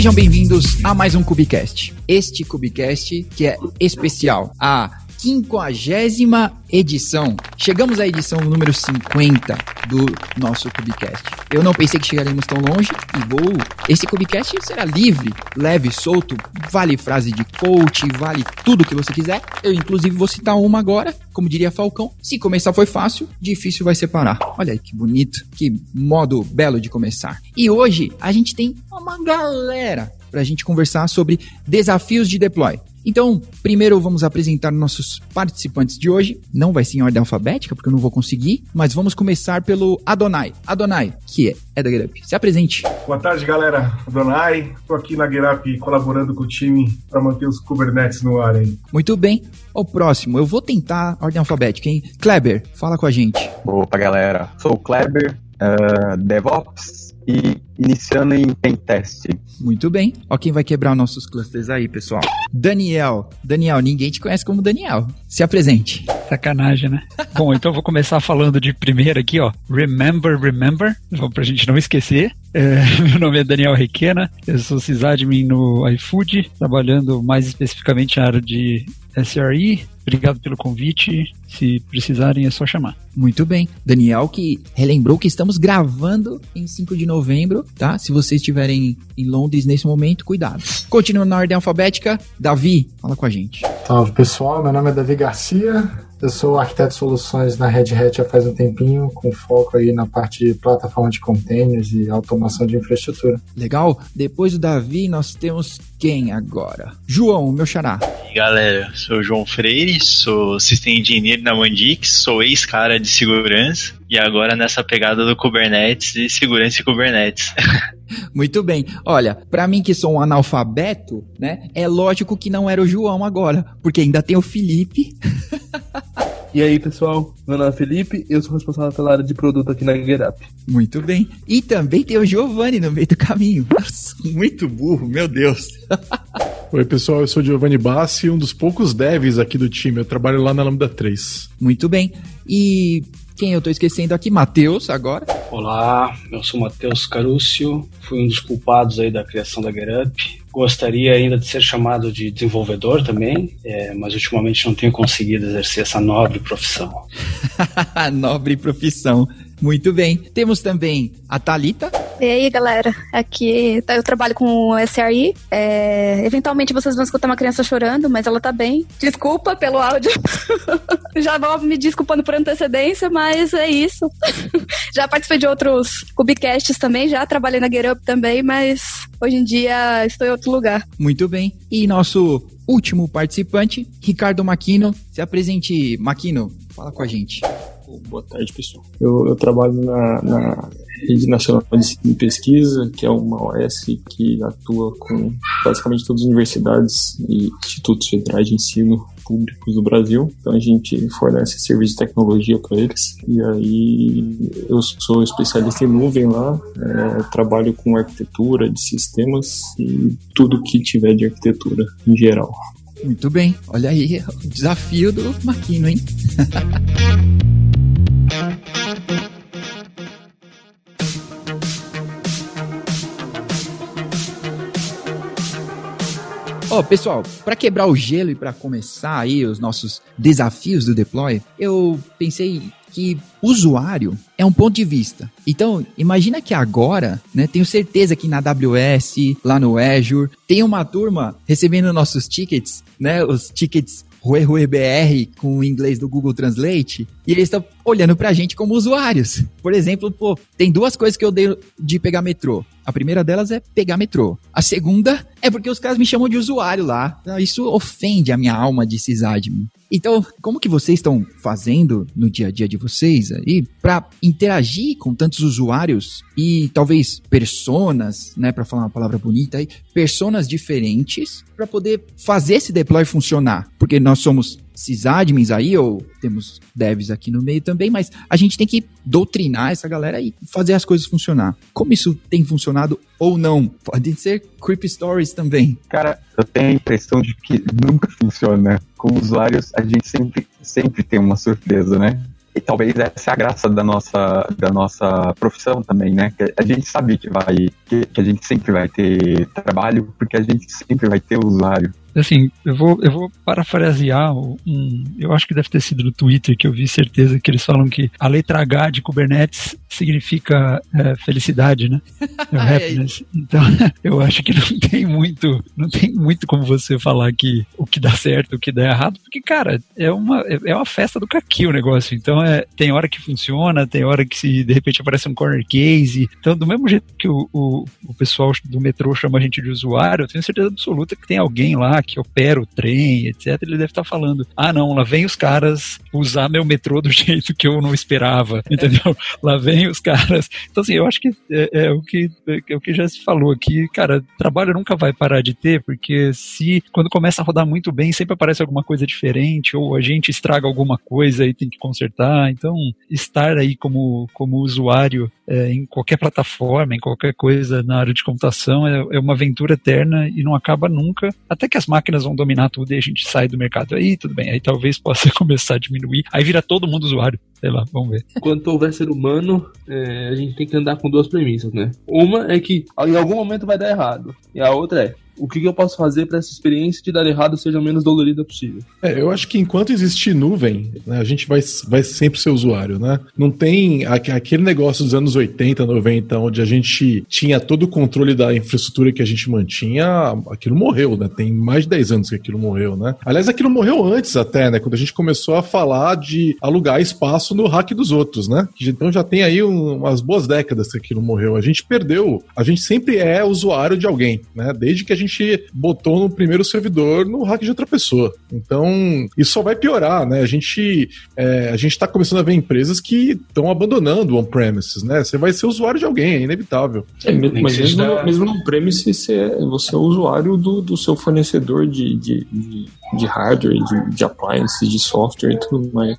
Sejam bem-vindos a mais um Cubicast. Este Cubicast que é especial, a quinquagésima edição. Chegamos à edição número 50 do nosso Cubicast. Eu não pensei que chegaremos tão longe e vou. Esse Cubicast será livre, leve, solto, vale frase de coach, vale tudo que você quiser. Eu, inclusive, vou citar uma agora, como diria Falcão. Se começar foi fácil, difícil vai ser parar. Olha aí que bonito, que modo belo de começar. E hoje a gente tem uma galera para a gente conversar sobre desafios de deploy. Então, primeiro vamos apresentar nossos participantes de hoje. Não vai ser em ordem alfabética, porque eu não vou conseguir, mas vamos começar pelo Adonai. Adonai, que é, é da GetUp. Se apresente. Boa tarde, galera. Adonai. Estou aqui na GetUp colaborando com o time para manter os Kubernetes no ar aí. Muito bem. O próximo, eu vou tentar ordem alfabética, hein? Kleber, fala com a gente. Opa, galera. Sou o Kleber, uh, DevOps e iniciando em pentest. Muito bem. Ó quem vai quebrar nossos clusters aí, pessoal. Daniel. Daniel, ninguém te conhece como Daniel. Se apresente. Sacanagem, né? Bom, então vou começar falando de primeiro aqui, ó. Remember, remember. Vamos pra gente não esquecer. É, meu nome é Daniel Requena, eu sou sysadmin no iFood, trabalhando mais especificamente na área de SRE. Obrigado pelo convite. Se precisarem, é só chamar. Muito bem. Daniel, que relembrou que estamos gravando em 5 de novembro, tá? Se vocês estiverem em Londres nesse momento, cuidado. Continuando na ordem alfabética, Davi, fala com a gente. Salve pessoal, meu nome é Davi Garcia, eu sou arquiteto de soluções na Red Hat já faz um tempinho, com foco aí na parte de plataforma de containers e automação de infraestrutura. Legal. Depois do Davi, nós temos quem agora? João, meu xará. E aí, galera, sou o João Freire, sou System Engineer na Mandix, sou ex-cara de segurança e agora nessa pegada do Kubernetes e segurança e Kubernetes. Muito bem. Olha, para mim que sou um analfabeto, né? É lógico que não era o João agora, porque ainda tem o Felipe. E aí, pessoal, meu nome é Felipe, eu sou responsável pela área de produto aqui na GetUp. Muito bem. E também tem o Giovanni no meio do caminho. Nossa, muito burro, meu Deus. Oi, pessoal, eu sou o Giovanni Bassi, um dos poucos devs aqui do time. Eu trabalho lá na Lambda 3. Muito bem. E quem eu tô esquecendo aqui? Matheus, agora. Olá, eu sou Matheus Carúcio, fui um dos culpados aí da criação da GetUp. Gostaria ainda de ser chamado de desenvolvedor também, é, mas ultimamente não tenho conseguido exercer essa nobre profissão. nobre profissão. Muito bem. Temos também a Talita. E aí, galera? Aqui eu trabalho com o SRI. É, eventualmente vocês vão escutar uma criança chorando, mas ela tá bem. Desculpa pelo áudio. Já vou me desculpando por antecedência, mas é isso. já participei de outros Cubicasts também, já trabalhei na GetUp também, mas hoje em dia estou em outro lugar. Muito bem. E nosso último participante, Ricardo Maquino. Se apresente, Maquino, fala com a gente. Boa tarde, pessoal. Eu, eu trabalho na, na, Rede Nacional de Pesquisa, que é uma OS que atua com basicamente todas as universidades e institutos federais de ensino públicos do Brasil. Então a gente fornece serviço de tecnologia para eles. E aí eu sou especialista em nuvem lá, é, trabalho com arquitetura de sistemas e tudo que tiver de arquitetura em geral. Muito bem, olha aí o desafio do Maquino, hein? Ó, oh, pessoal, para quebrar o gelo e para começar aí os nossos desafios do deploy, eu pensei que usuário é um ponto de vista. Então, imagina que agora, né, tenho certeza que na AWS, lá no Azure, tem uma turma recebendo nossos tickets, né, os tickets Rue Rue BR com o inglês do Google Translate, e eles estão olhando pra gente como usuários. Por exemplo, pô, tem duas coisas que eu dei de pegar metrô. A primeira delas é pegar metrô. A segunda é porque os caras me chamam de usuário lá. Isso ofende a minha alma de sysadmin. Então, como que vocês estão fazendo no dia a dia de vocês aí para interagir com tantos usuários e talvez personas, né, para falar uma palavra bonita aí, personas diferentes para poder fazer esse deploy funcionar? Porque nós somos sysadmins aí, ou temos devs aqui no meio também, mas a gente tem que doutrinar essa galera e fazer as coisas funcionar. Como isso tem funcionado ou não? Podem ser creepy stories também. Cara, eu tenho a impressão de que nunca funciona. Com usuários, a gente sempre, sempre tem uma surpresa, né? e talvez essa é a graça da nossa, da nossa profissão também, né? Que a gente sabe que vai, que, que a gente sempre vai ter trabalho, porque a gente sempre vai ter usuário. Assim, eu vou, eu vou parafrasear um. Eu acho que deve ter sido no Twitter que eu vi certeza que eles falam que a letra H de Kubernetes significa é, felicidade, né? É happiness. Então, eu acho que não tem muito, não tem muito como você falar que o que dá certo, o que dá errado, porque, cara, é uma, é uma festa do caqui o negócio. Então, é, tem hora que funciona, tem hora que se de repente aparece um corner case. Então, do mesmo jeito que o, o, o pessoal do metrô chama a gente de usuário, eu tenho certeza absoluta que tem alguém lá que opera o trem, etc., ele deve estar falando: ah, não, lá vem os caras usar meu metrô do jeito que eu não esperava, entendeu? lá vem os caras. Então, assim, eu acho que é, é o que é o que já se falou aqui, cara, trabalho nunca vai parar de ter, porque se quando começa a rodar muito bem, sempre aparece alguma coisa diferente, ou a gente estraga alguma coisa e tem que consertar. Então, estar aí como, como usuário é, em qualquer plataforma, em qualquer coisa na área de computação, é, é uma aventura eterna e não acaba nunca, até que as máquinas vão dominar tudo e a gente sai do mercado. Aí tudo bem, aí talvez possa começar a diminuir, aí vira todo mundo usuário. Sei lá, vamos ver. Quando houver ser humano, é, a gente tem que andar com duas premissas, né? Uma é que em algum momento vai dar errado. E a outra é, o que, que eu posso fazer para essa experiência de dar errado seja o menos dolorida possível. É, eu acho que enquanto existir nuvem, né, a gente vai, vai sempre ser usuário, né? Não tem aquele negócio dos anos 80, 90, onde a gente tinha todo o controle da infraestrutura que a gente mantinha, aquilo morreu, né? Tem mais de 10 anos que aquilo morreu, né? Aliás, aquilo morreu antes até, né? Quando a gente começou a falar de alugar espaço no hack dos outros, né? Então já tem aí um, umas boas décadas que aquilo morreu. A gente perdeu, a gente sempre é usuário de alguém, né? Desde que a gente gente botou no primeiro servidor no hack de outra pessoa. Então, isso só vai piorar, né? A gente é, a gente está começando a ver empresas que estão abandonando on-premises, né? Você vai ser usuário de alguém, é inevitável. É, mas mesmo, no, mesmo no on-premise, você é, você é usuário do, do seu fornecedor de, de, de, de hardware, de, de appliances, de software e tudo mais.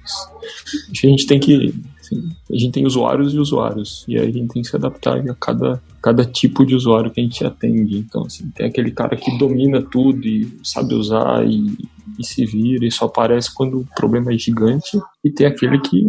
Acho que a gente tem que Assim, a gente tem usuários e usuários, e aí a gente tem que se adaptar a cada, cada tipo de usuário que a gente atende. Então, assim, tem aquele cara que domina tudo e sabe usar e, e se vira e só aparece quando o problema é gigante, e tem aquele que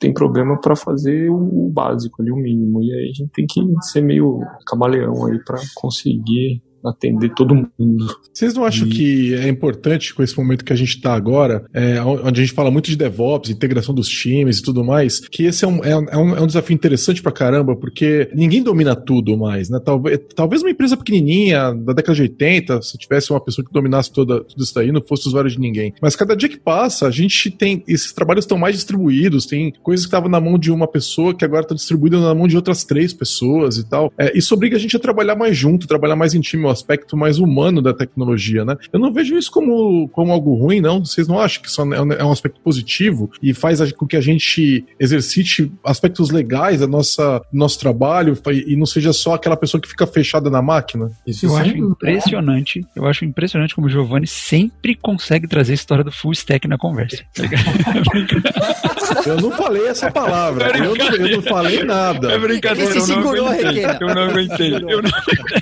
tem problema para fazer o básico ali, o mínimo. E aí a gente tem que ser meio camaleão aí para conseguir atender todo mundo. Vocês não acham e... que é importante com esse momento que a gente está agora, é, onde a gente fala muito de DevOps, integração dos times e tudo mais, que esse é um, é um, é um desafio interessante pra caramba, porque ninguém domina tudo mais, né? Talvez, talvez uma empresa pequenininha, da década de 80, se tivesse uma pessoa que dominasse toda, tudo isso aí, não fosse usuário de ninguém. Mas cada dia que passa, a gente tem, esses trabalhos estão mais distribuídos, tem coisas que estavam na mão de uma pessoa que agora está distribuída na mão de outras três pessoas e tal. É, isso obriga a gente a trabalhar mais junto, trabalhar mais em time, aspecto mais humano da tecnologia, né? Eu não vejo isso como, como algo ruim, não. Vocês não acham que isso é, é um aspecto positivo e faz com que a gente exercite aspectos legais da nossa nosso trabalho e não seja só aquela pessoa que fica fechada na máquina? Isso eu acho impressionante. Eu acho impressionante como o Giovanni sempre consegue trazer a história do full stack na conversa. eu não falei essa palavra. É eu, não, eu não falei nada. É brincadeira. Ele se segurou, Eu não aguentei. Eu não,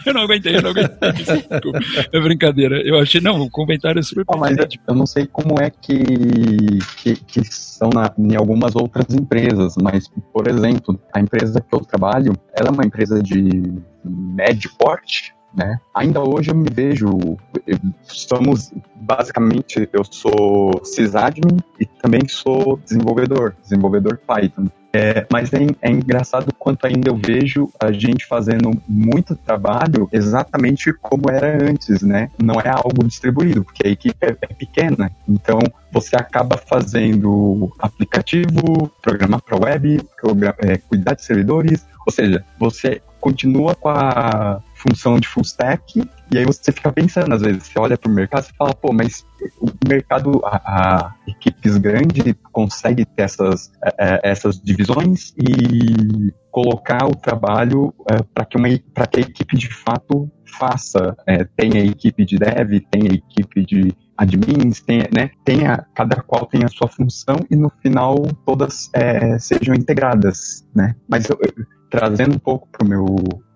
eu não aguentei. Eu não aguentei. É brincadeira. Eu achei, não, o comentário é super ah, mas Eu não sei como é que, que, que são na, em algumas outras empresas, mas, por exemplo, a empresa que eu trabalho, ela é uma empresa de médio porte, né? Ainda hoje eu me vejo, somos basicamente, eu sou sysadmin e também sou desenvolvedor, desenvolvedor Python. É, mas é, é, engraçado quanto ainda eu vejo a gente fazendo muito trabalho exatamente como era antes, né? Não é algo distribuído, porque a equipe é, é pequena. Então, você acaba fazendo aplicativo, programar para web, é, cuidar de servidores, ou seja, você continua com a função de full stack, e aí você fica pensando, às vezes, você olha para o mercado e fala, pô, mas o mercado, a, a equipes grandes consegue ter essas, é, essas divisões e colocar o trabalho é, para que, uma, que a equipe de fato faça. É, tenha equipe de dev, tenha equipe de admins, tenha, né, tenha, cada qual tem a sua função e no final todas é, sejam integradas, né? Mas eu, trazendo um pouco para o meu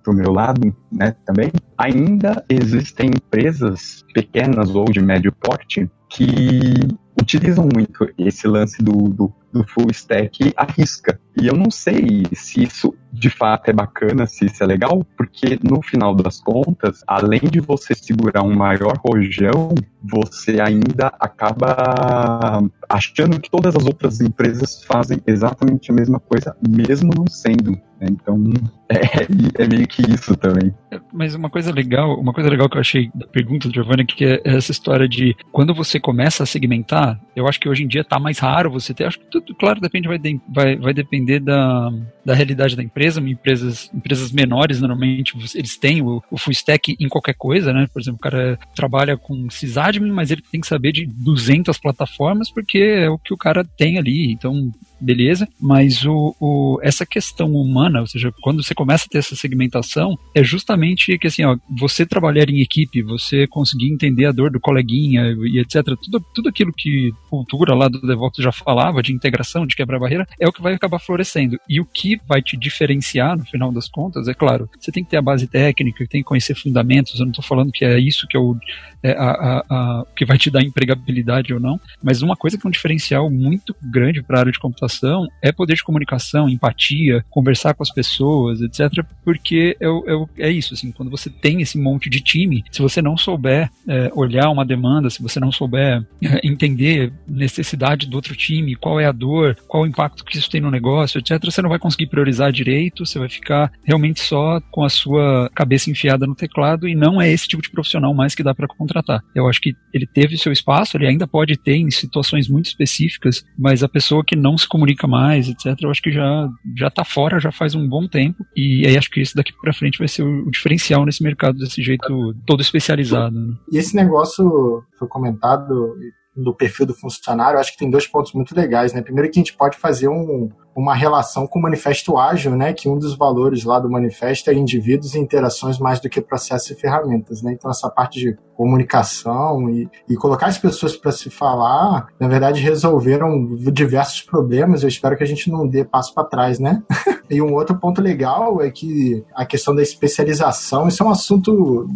para o meu lado, né, também, ainda existem empresas pequenas ou de médio porte que utilizam muito esse lance do, do, do full stack à risca. E eu não sei se isso de fato é bacana, se isso é legal, porque no final das contas, além de você segurar um maior rojão, você ainda acaba achando que todas as outras empresas fazem exatamente a mesma coisa, mesmo não sendo. Né? Então, é, é, meio que isso também. Mas uma coisa legal, uma coisa legal que eu achei da pergunta do Giovanni, que é essa história de quando você começa a segmentar, eu acho que hoje em dia está mais raro você ter, acho que tudo, claro, depende, vai, vai, vai depender da, da realidade da empresa, empresas, empresas menores, normalmente, eles têm o, o full stack em qualquer coisa, né? Por exemplo, o cara trabalha com sysadmin, mas ele tem que saber de 200 plataformas, porque é o que o cara tem ali, então beleza, mas o, o, essa questão humana, ou seja, quando você começa a ter essa segmentação, é justamente que assim, ó, você trabalhar em equipe, você conseguir entender a dor do coleguinha e etc, tudo, tudo aquilo que cultura lá do DevOps já falava, de integração, de quebrar barreira, é o que vai acabar florescendo. E o que vai te diferenciar, no final das contas, é claro, você tem que ter a base técnica, tem que conhecer fundamentos, eu não estou falando que é isso que é o é, a, a, que vai te dar empregabilidade ou não, mas uma coisa que é um diferencial muito grande para a área de computação é poder de comunicação, empatia, conversar com as pessoas, etc. Porque é, é, é isso, assim, quando você tem esse monte de time, se você não souber é, olhar uma demanda, se você não souber é, entender necessidade do outro time, qual é a dor, qual o impacto que isso tem no negócio, etc., você não vai conseguir priorizar direito, você vai ficar realmente só com a sua cabeça enfiada no teclado e não é esse tipo de profissional mais que dá para contratar. Eu acho que ele teve seu espaço, ele ainda pode ter em situações muito específicas, mas a pessoa que não se comunica mais, etc. Eu acho que já já tá fora já faz um bom tempo e aí acho que isso daqui para frente vai ser o, o, diferencial nesse mercado desse jeito todo especializado. Né? E esse negócio foi comentado do perfil do funcionário, acho que tem dois pontos muito legais, né? Primeiro que a gente pode fazer um, uma relação com o manifesto ágil, né? Que um dos valores lá do manifesto é indivíduos e interações mais do que processos e ferramentas, né? Então essa parte de comunicação e, e colocar as pessoas para se falar, na verdade resolveram diversos problemas. Eu espero que a gente não dê passo para trás, né? e um outro ponto legal é que a questão da especialização, isso é um assunto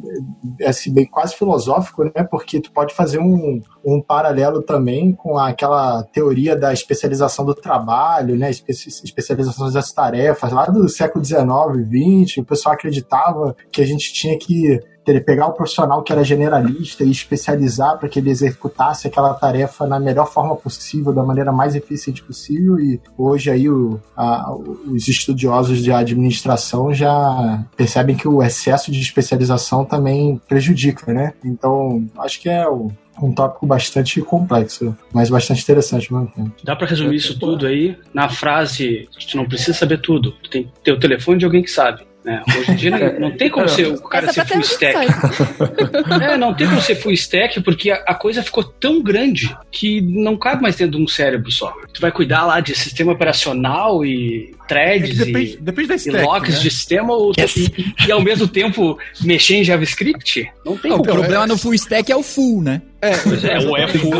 assim, bem quase filosófico, né? Porque tu pode fazer um, um paralelo também com aquela teoria da especialização do trabalho, né? especializações das tarefas lá do século XIX, XX, o pessoal acreditava que a gente tinha que pegar o profissional que era generalista e especializar para que ele executasse aquela tarefa na melhor forma possível, da maneira mais eficiente possível. E hoje aí o, a, os estudiosos de administração já percebem que o excesso de especialização também prejudica, né? Então acho que é o, um tópico bastante complexo, mas bastante interessante ao mesmo tempo. Dá para resumir isso tudo aí na frase: tu não precisa saber tudo, tu tem que ter o telefone de alguém que sabe. Né? Hoje em dia não, não tem como ser, o cara ser full stack. é, não tem como ser full stack porque a, a, coisa ficou tão grande que não cabe mais dentro de um cérebro só. Tu vai cuidar lá de sistema operacional e threads é depende, e, depende da stack, e locks né? de sistema ou, yes. e, e, ao mesmo tempo mexer em JavaScript? Não tem não, O problema é, no full stack é o full, né? É, é o é full.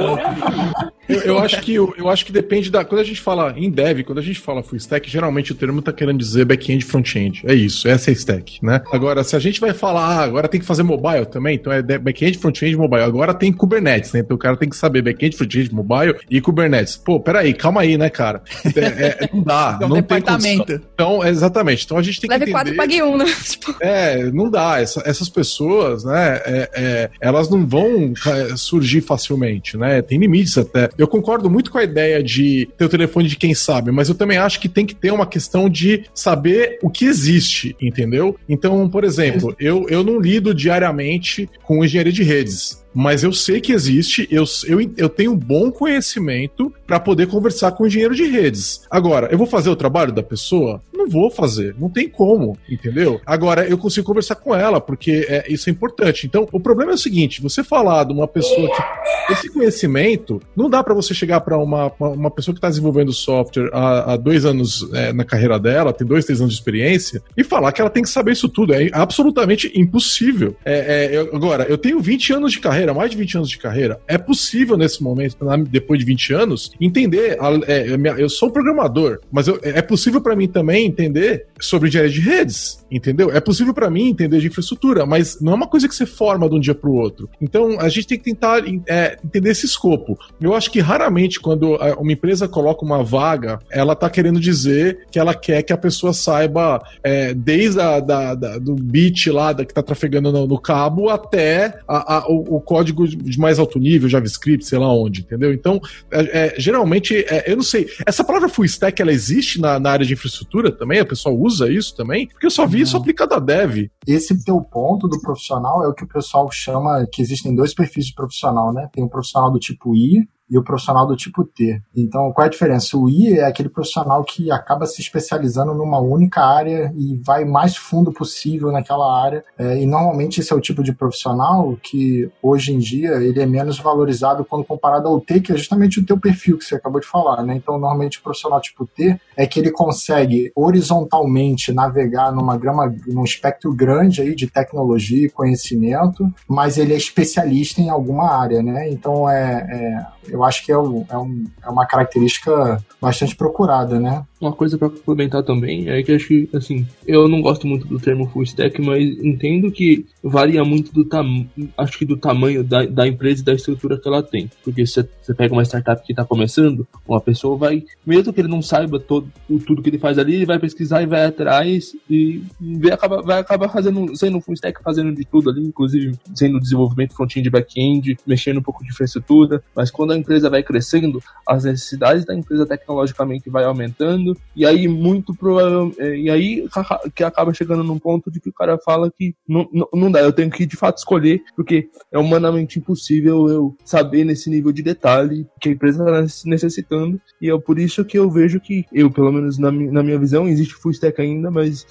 Eu, eu, acho que, eu, eu, acho que depende da. Quando a gente fala em dev, quando a gente fala full stack, geralmente o termo está querendo dizer back-end front-end. É isso, essa é stack, né? Agora, se a gente vai falar, ah, agora tem que fazer mobile também, então é back-end, front-end, mobile. Agora tem Kubernetes, né? Então o cara tem que saber back-end, front-end, mobile e Kubernetes. Pô, peraí, calma aí, né, cara? É, é, não dá. É um não departamento. Tem então, exatamente. Então a gente tem Leve que entender... 4 pague 1, né? Tipo... É, não dá. Essa, essas pessoas, né, é, é, elas não vão surgir facilmente, né? Tem limites até. Eu concordo muito com a ideia de ter o telefone de quem sabe, mas eu também acho que tem que ter uma questão de saber o que existe, entendeu? Então, por exemplo, eu, eu não lido diariamente com engenharia de redes mas eu sei que existe, eu, eu, eu tenho um bom conhecimento para poder conversar com o engenheiro de redes. Agora, eu vou fazer o trabalho da pessoa? Não vou fazer, não tem como, entendeu? Agora, eu consigo conversar com ela, porque é, isso é importante. Então, o problema é o seguinte: você falar de uma pessoa que. Esse conhecimento, não dá para você chegar para uma, uma pessoa que está desenvolvendo software há, há dois anos é, na carreira dela, tem dois, três anos de experiência, e falar que ela tem que saber isso tudo. É absolutamente impossível. É, é, eu, agora, eu tenho 20 anos de carreira carreira, mais de 20 anos de carreira, é possível nesse momento, depois de 20 anos, entender. É, eu sou um programador, mas eu, é possível para mim também entender sobre engenharia de redes, entendeu? É possível para mim entender de infraestrutura, mas não é uma coisa que você forma de um dia para o outro. Então a gente tem que tentar é, entender esse escopo. Eu acho que raramente quando uma empresa coloca uma vaga, ela tá querendo dizer que ela quer que a pessoa saiba é, desde a, da, da, do bit lá da, que tá trafegando no, no cabo até a, a, o, o, código de mais alto nível, JavaScript, sei lá onde, entendeu? Então, é, é geralmente, é, eu não sei, essa palavra full stack, ela existe na, na, área de infraestrutura também? A pessoa usa isso também? Porque eu só vi não. isso aplicado a dev. Esse teu ponto do profissional é o que o pessoal chama, que existem dois perfis de profissional, né? Tem um profissional do tipo I, e o profissional do tipo T. Então, qual é a diferença? O I é aquele profissional que acaba se especializando numa única área e vai mais fundo possível naquela área. É, e normalmente esse é o tipo de profissional que hoje em dia ele é menos valorizado quando comparado ao T, que é justamente o teu perfil que você acabou de falar, né? Então, normalmente o profissional tipo T é que ele consegue horizontalmente navegar numa grama, num espectro grande aí de tecnologia e conhecimento, mas ele é especialista em alguma área, né? Então, é, é eu acho que é, um, é, um, é uma característica bastante procurada, né? Uma coisa para complementar também é que acho que, assim, eu não gosto muito do termo full stack, mas entendo que varia muito do tamanho, acho que do tamanho da, da empresa e da estrutura que ela tem. Porque se você pega uma startup que está começando, uma pessoa vai, mesmo que ele não saiba todo, tudo que ele faz ali, ele vai pesquisar e vai atrás e vai acabar, vai acabar fazendo, sendo full stack, fazendo de tudo ali, inclusive sendo desenvolvimento front-end e back-end, mexendo um pouco de infraestrutura. Mas quando a empresa vai crescendo, as necessidades da empresa tecnologicamente vai aumentando, e aí muito provavelmente. É, e aí que acaba chegando num ponto de que o cara fala que não, não, não dá, eu tenho que de fato escolher, porque é humanamente impossível eu saber nesse nível de detalhe que a empresa está necessitando, e é por isso que eu vejo que eu, pelo menos na, na minha visão, existe full stack ainda, mas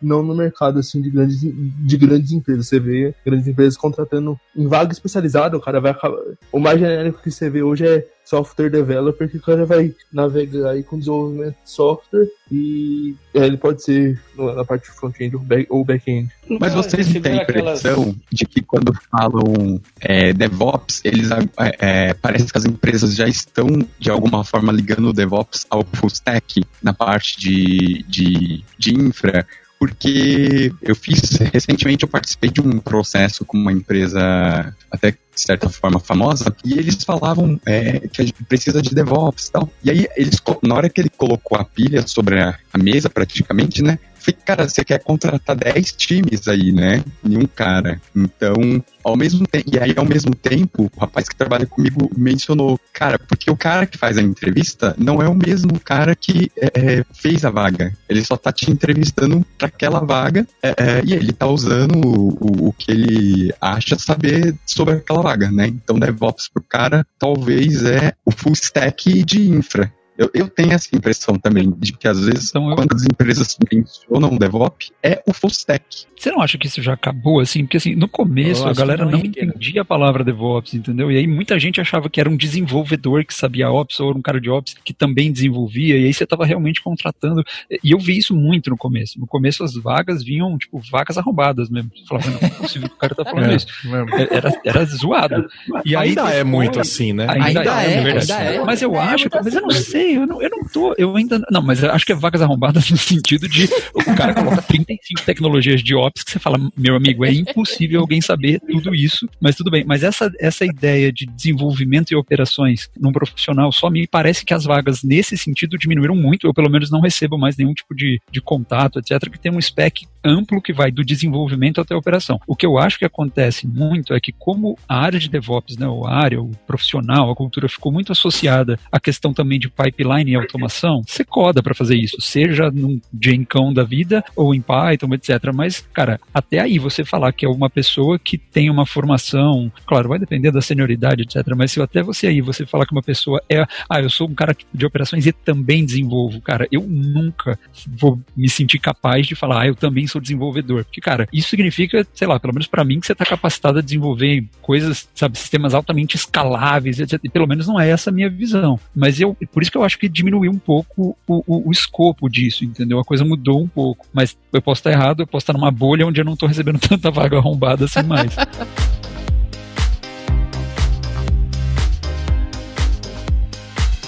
não no mercado assim de grandes, de grandes empresas. Você vê grandes empresas contratando em vaga especializada, o cara vai acabar. O mais genérico que você vê hoje é software developer que o cara vai navegar aí com desenvolvimento de software e é, ele pode ser na parte front-end ou back-end. Mas vocês não têm a impressão aquelas... de que quando falam é, DevOps, eles é, é, parece que as empresas já estão de alguma forma ligando o DevOps ao full stack na parte de, de, de infra porque eu fiz recentemente eu participei de um processo com uma empresa até de certa forma famosa e eles falavam é, que a gente precisa de DevOps e tal. E aí eles na hora que ele colocou a pilha sobre a, a mesa praticamente, né, falei, cara, você quer contratar 10 times aí, né? Em um cara. Então, ao mesmo tempo, e aí ao mesmo tempo, o rapaz que trabalha comigo mencionou, cara, porque o cara que faz a entrevista não é o mesmo cara que é, fez a vaga. Ele só tá te entrevistando para aquela vaga é, e ele tá usando o, o, o, que ele acha saber sobre aquela vaga, né? Então, DevOps pro cara talvez é o full stack de infra. Eu, eu tenho essa impressão também de que às vezes então, eu... quando as empresas mencionam DevOps é o full stack. Você não acha que isso já acabou assim? Porque assim, no começo a galera não, não entendia a palavra DevOps, entendeu? E aí muita gente achava que era um desenvolvedor que sabia Ops ou era um cara de Ops que também desenvolvia, e aí você estava realmente contratando. E eu vi isso muito no começo. No começo as vagas vinham, tipo, vagas arrombadas mesmo. Você falava, não é possível que o cara tá falando é, isso. É, era, era zoado. E ainda é muito assim, né? Ainda, ainda é, é, ainda é. Mas eu acho, mas eu não sei, eu não, eu não tô, eu ainda. Não, mas acho que é vagas arrombadas no sentido de o cara coloca 35 tecnologias de Ops que você fala, meu amigo, é impossível alguém saber tudo isso, mas tudo bem. Mas essa, essa ideia de desenvolvimento e operações num profissional só me parece que as vagas nesse sentido diminuíram muito, eu pelo menos não recebo mais nenhum tipo de, de contato, etc., que tem um spec amplo que vai do desenvolvimento até a operação. O que eu acho que acontece muito é que como a área de DevOps, né, a área, o profissional, a cultura ficou muito associada à questão também de pipeline e automação, você coda para fazer isso, seja num Jenkão da vida ou em Python, etc. Mas, cara, até aí você falar que é uma pessoa que tem uma formação, claro, vai depender da senioridade, etc. Mas se até você aí você falar que uma pessoa é, ah, eu sou um cara de operações e também desenvolvo, cara, eu nunca vou me sentir capaz de falar, ah, eu também desenvolvedor. Porque, cara, isso significa, sei lá, pelo menos para mim, que você está capacitado a desenvolver coisas, sabe, sistemas altamente escaláveis, etc. E pelo menos não é essa a minha visão. Mas eu, por isso que eu acho que diminuiu um pouco o, o, o escopo disso, entendeu? A coisa mudou um pouco. Mas eu posso estar errado, eu posso estar numa bolha onde eu não estou recebendo tanta vaga arrombada assim mais.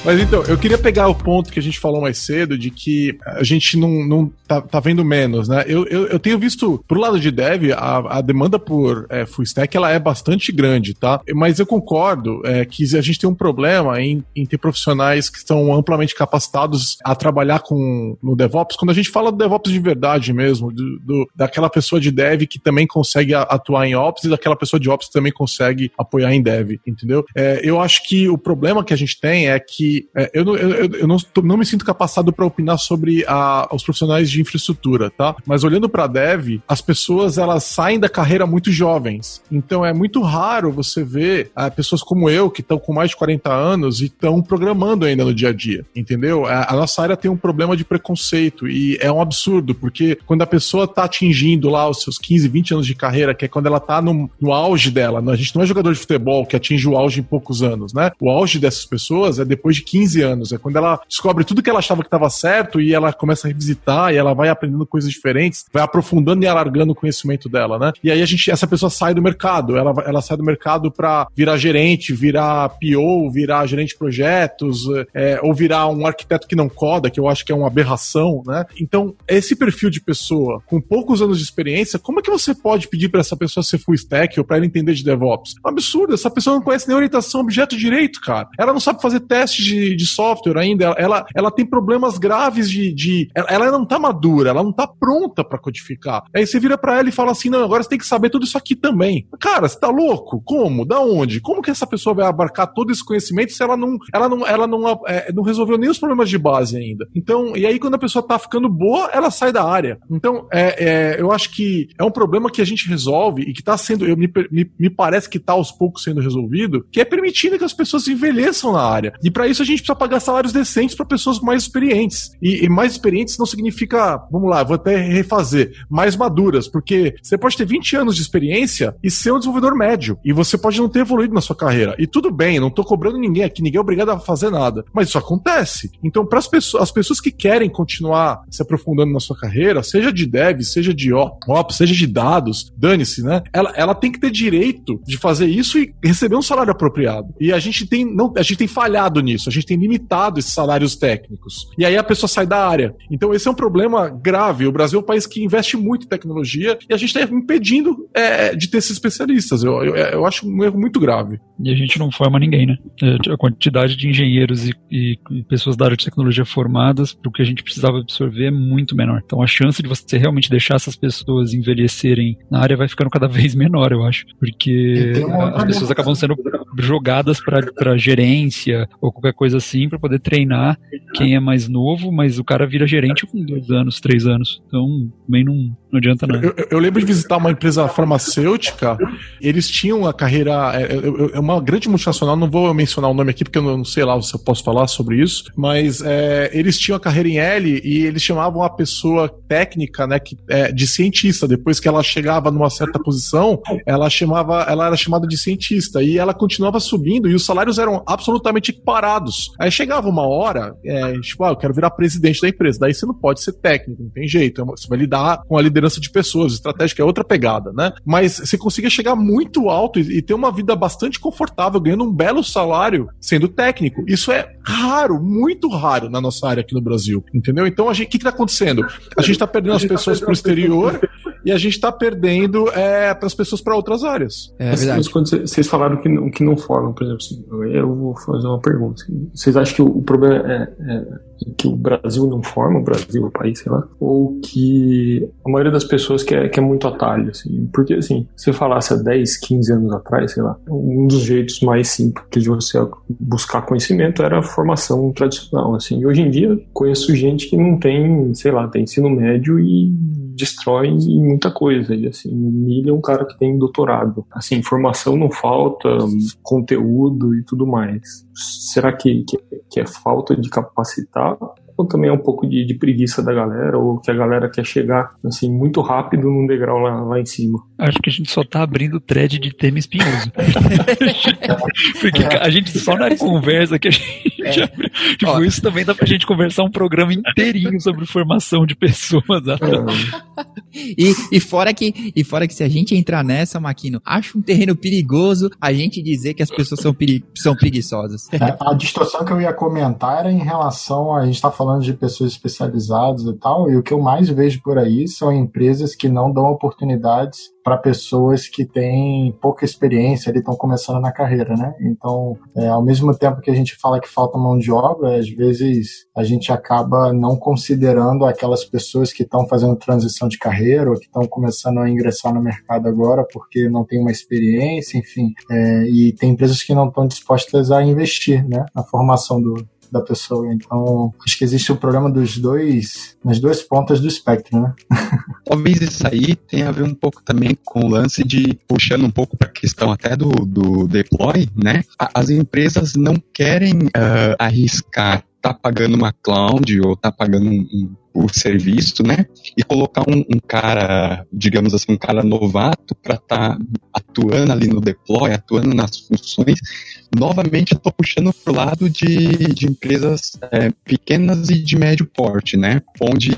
Mas então, eu queria pegar o ponto que a gente falou mais cedo de que a gente não, não tá, tá vendo menos, né? Eu, eu, eu tenho visto, pro lado de dev, a, a demanda por é, full stack ela é bastante grande, tá? Mas eu concordo é, que a gente tem um problema em, em ter profissionais que estão amplamente capacitados a trabalhar com no DevOps. Quando a gente fala do DevOps de verdade mesmo, do, do daquela pessoa de dev que também consegue atuar em Ops e daquela pessoa de Ops que também consegue apoiar em dev, entendeu? É, eu acho que o problema que a gente tem é que é, eu, eu, eu não, não, me sinto capacitado para opinar sobre a, os profissionais de infraestrutura, tá? Mas olhando para dev, as pessoas elas saem da carreira muito jovens. Então é muito raro você ver é, pessoas como eu, que estão com mais de 40 anos e estão programando ainda no dia a dia, entendeu? A, a, nossa área tem um problema de preconceito e é um absurdo, porque quando a pessoa está atingindo lá os seus 15, 20 anos de carreira, que é quando ela está no, no auge dela, a gente não é jogador de futebol que atinge o auge em poucos anos, né? O auge dessas pessoas é depois de 15 anos, é quando ela descobre tudo que ela achava que estava certo e ela começa a revisitar e ela vai aprendendo coisas diferentes, vai aprofundando e alargando o conhecimento dela, né? E aí a gente, essa pessoa sai do mercado, ela, ela sai do mercado para virar gerente, virar PO, virar gerente de projetos, é, ou virar um arquiteto que não coda, que eu acho que é uma aberração, né? Então, esse perfil de pessoa com poucos anos de experiência, como é que você pode pedir para essa pessoa ser full stack ou para ela entender de DevOps? É um absurdo, essa pessoa não conhece nem orientação objeto direito, cara. Ela não sabe fazer testes de, de software ainda, ela, ela tem problemas graves de. de ela, ela não tá madura, ela não tá pronta para codificar. Aí você vira para ela e fala assim: não, agora você tem que saber tudo isso aqui também. Cara, você tá louco? Como? Da onde? Como que essa pessoa vai abarcar todo esse conhecimento se ela não, ela não, ela não, é, não resolveu nem os problemas de base ainda? Então, e aí quando a pessoa tá ficando boa, ela sai da área. Então, é, é eu acho que é um problema que a gente resolve e que tá sendo, eu, me, me, me parece que tá aos poucos sendo resolvido, que é permitindo que as pessoas envelheçam na área. E para isso a gente precisa pagar salários decentes para pessoas mais experientes. E, e, mais experientes não significa, vamos lá, vou até refazer, mais maduras, porque você pode ter 20 anos de experiência e ser um desenvolvedor médio. E você pode não ter evoluído na sua carreira. E tudo bem, não tô cobrando ninguém aqui, ninguém é obrigado a fazer nada. Mas isso acontece. Então, para as pessoas, as pessoas que querem continuar se aprofundando na sua carreira, seja de dev, seja de ops, seja de dados, dane-se, né? Ela, ela tem que ter direito de fazer isso e receber um salário apropriado. E a gente tem, não, a gente tem falhado nisso, a gente tem limitado esses salários técnicos. E aí a pessoa sai da área. Então esse é um problema grave. O Brasil é um país que investe muito em tecnologia e a gente está impedindo é, de ter esses especialistas. Eu, eu, eu, acho um erro muito grave. E a gente não forma ninguém, né? É, a quantidade de engenheiros e, e pessoas da área de tecnologia formadas para o que a gente precisava absorver é muito menor. Então a chance de você realmente deixar essas pessoas envelhecerem na área vai ficando cada vez menor, eu acho. Porque as pessoas acabam sendo jogadas para gerência ou qualquer coisa assim para poder treinar quem é mais novo, mas o cara vira gerente com dois anos, três anos. Então, também não, não adianta nada. Eu, eu, lembro de visitar uma empresa farmacêutica, eles tinham a carreira. É, é, é, uma grande multinacional, não vou mencionar o nome aqui porque eu não sei lá se eu posso falar sobre isso, mas é, eles tinham a carreira em L e eles chamavam a pessoa técnica, né, que, é, de cientista. Depois que ela chegava numa certa posição, ela chamava, ela era chamada de cientista e ela subindo e os salários eram absolutamente equiparados. Aí chegava uma hora, é, tipo, ah, eu quero virar presidente da empresa. Daí você não pode ser técnico, não tem jeito. É você vai lidar com a liderança de pessoas, estratégica é outra pegada, né? Mas você consiga chegar muito alto e, e ter uma vida bastante confortável, ganhando um belo salário sendo técnico. Isso é raro, muito raro na nossa área aqui no Brasil, entendeu? Então, o que está acontecendo? A gente está perdendo as pessoas para o exterior e a gente está perdendo é, as pessoas para outras áreas. É verdade. Mas quando vocês falaram que não, que não formam, por exemplo, assim, eu vou fazer uma pergunta. Vocês acham que o, problema é, é que o Brasil não forma, o Brasil, o país, sei lá, ou que a maioria das pessoas quer, quer muito atalho, assim, porque assim, se falasse há 10, 15 anos atrás, sei lá, um dos jeitos mais simples de você buscar conhecimento era a formação tradicional, assim, e hoje em dia conheço gente que não tem, sei lá, tem ensino médio e destrói muita coisa, e assim, humilha um cara que tem doutorado, assim, informação não falta, conteúdo e tudo mais. Será que, que, que é falta de capacitar ou também é um pouco de, de, preguiça da galera, ou que a galera quer chegar assim muito rápido num degrau lá, lá em cima. Acho que a gente só tá abrindo thread de tema espinhoso. Porque a gente só na conversa que a gente gente abriu. Tipo, Ó. isso também dá pra gente conversar um programa inteirinho sobre formação de pessoas. né? E, e, fora que, e fora que se a gente entrar nessa, Maquino, acha um terreno perigoso a gente dizer que as pessoas são, peri são preguiçosas. É, a distorção que eu ia comentar era em relação a, a gente está falando de pessoas especializadas e tal, e o que eu mais vejo por aí são empresas que não dão oportunidades para pessoas que têm pouca experiência, ali estão começando na carreira, né? Então, é, ao mesmo tempo que a gente fala que falta mão de obra, às vezes a gente acaba não considerando aquelas pessoas que estão fazendo transição de carreira ou que estão começando a ingressar no mercado agora porque não tem uma experiência, enfim. É, e tem empresas que não estão dispostas a investir, né? Na formação do, da pessoa. Então, acho que existe o problema dos dois, nas duas pontas do espectro, né? Talvez isso aí tenha a ver um pouco também com o lance de, puxando um pouco para a questão até do, do deploy, né? As empresas não querem ah, arriscar tá pagando uma cloud ou tá pagando um, um, o serviço, né? E colocar um, um cara, digamos assim, um cara novato para estar tá atuando ali no deploy, atuando nas funções. Novamente, eu tô puxando pro lado de, de empresas é, pequenas e de médio porte, né? Onde,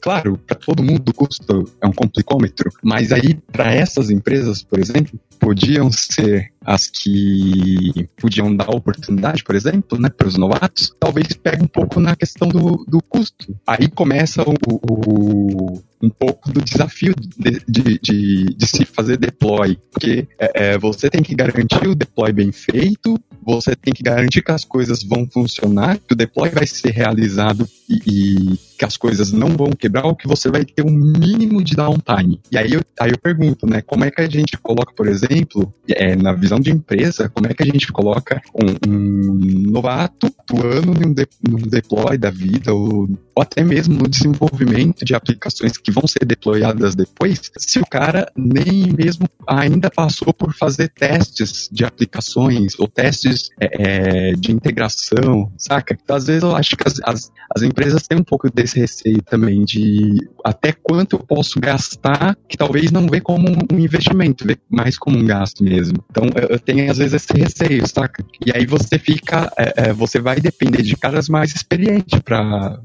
claro, para todo mundo o custo é um complicômetro, mas aí para essas empresas, por exemplo, podiam ser as que podiam dar oportunidade, por exemplo, né, para os novatos, talvez pegue um pouco na questão do, do custo. Aí começa o, o, um pouco do desafio de, de, de, de se fazer deploy, porque é, você tem que garantir o deploy bem feito, você tem que garantir que as coisas vão funcionar, que o deploy vai ser realizado e, e que as coisas não vão quebrar, ou que você vai ter um mínimo de downtime. E aí eu, aí eu pergunto, né, como é que a gente coloca, por exemplo, é, na visão de empresa, como é que a gente coloca um, um novato atuando num, de, num deploy da vida, ou, ou até mesmo no desenvolvimento de aplicações que vão ser deployadas depois, se o cara nem mesmo ainda passou por fazer testes de aplicações ou testes é, é, de integração, saca? Então, às vezes eu acho que as, as, as, empresas têm um pouco desse receio também de até quanto eu posso gastar, que talvez não vê como um investimento, vê mais como um gasto mesmo. Então eu, tenho às vezes esse receio, saca? E aí você fica, é, você vai depender de caras mais experientes para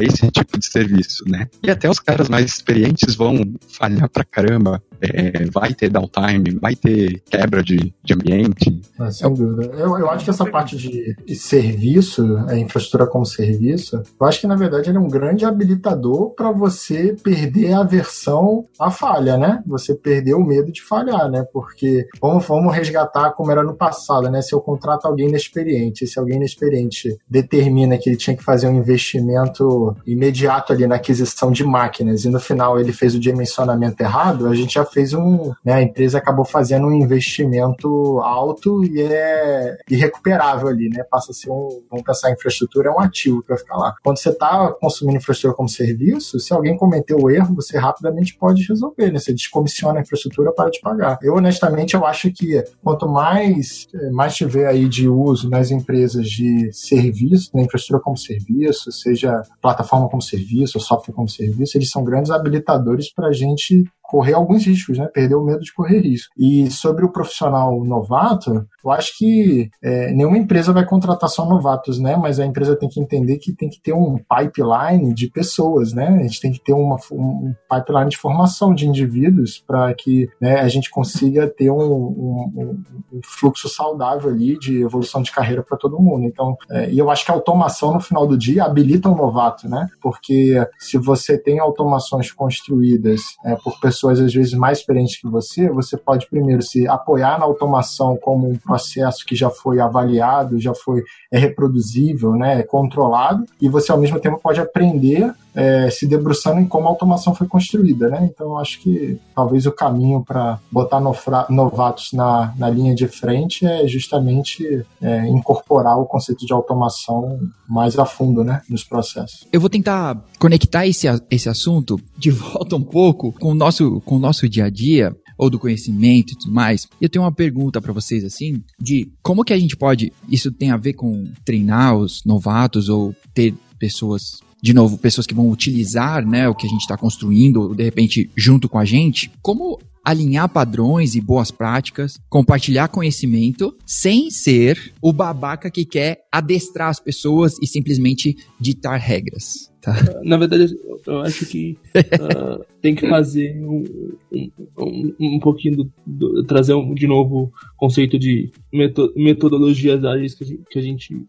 esse tipo de serviço, né? E até os caras mais experientes vão falhar pra caramba. É, vai ter downtime, vai ter quebra de, de ambiente. É, sem dúvida. Eu, eu acho que essa parte de, de serviço, a infraestrutura como serviço, eu acho que na verdade ele é um grande habilitador para você perder a aversão à falha, né? Você perder o medo de falhar, né? Porque vamos, vamos resgatar como era no passado, né? Se eu contrato alguém inexperiente, se alguém inexperiente determina que ele tinha que fazer um investimento imediato ali na aquisição de máquinas e no final ele fez o dimensionamento errado, a gente já fez um, né, a empresa acabou fazendo um investimento alto e é irrecuperável ali, né? Passa a ser um, vamos pensar em infraestrutura, é um ativo que vai ficar lá. Quando você está consumindo infraestrutura como serviço, se alguém cometeu o erro, você rapidamente pode resolver, né? Você descomissiona a infraestrutura para de pagar. Eu, honestamente, eu acho que quanto mais, mais tiver aí de uso nas empresas de serviço, na infraestrutura como serviço, seja plataforma como serviço, software como serviço, eles são grandes habilitadores para a gente correr alguns riscos, né? Perder o medo de correr risco. E sobre o profissional novato, eu acho que é, nenhuma empresa vai contratar só novatos, né? Mas a empresa tem que entender que tem que ter um pipeline de pessoas, né? A gente tem que ter uma, um pipeline de formação de indivíduos para que né, a gente consiga ter um, um, um, fluxo saudável ali de evolução de carreira para todo mundo. Então, é, e eu acho que a automação no final do dia habilita um novato, né? Porque se você tem automações construídas é, por pessoas às vezes mais experientes que você, você pode primeiro se apoiar na automação como um processo que já foi avaliado, já foi é reproduzível, né, é controlado, e você ao mesmo tempo pode aprender é, se debruçando em como a automação foi construída, né? Então acho que talvez o caminho para botar novatos na, na linha de frente é justamente é, incorporar o conceito de automação mais a fundo, né, nos processos. Eu vou tentar conectar esse, esse assunto de volta um pouco com o nosso, com o nosso dia a dia ou do conhecimento e tudo mais. Eu tenho uma pergunta para vocês assim, de como que a gente pode, isso tem a ver com treinar os novatos ou ter pessoas de novo, pessoas que vão utilizar né, o que a gente está construindo, de repente, junto com a gente, como alinhar padrões e boas práticas, compartilhar conhecimento, sem ser o babaca que quer adestrar as pessoas e simplesmente ditar regras. Tá? Na verdade, eu acho que uh, tem que fazer um, um, um, pouquinho do, do, trazer um, de novo o conceito de meto, metodologias ágeis que a gente, que a gente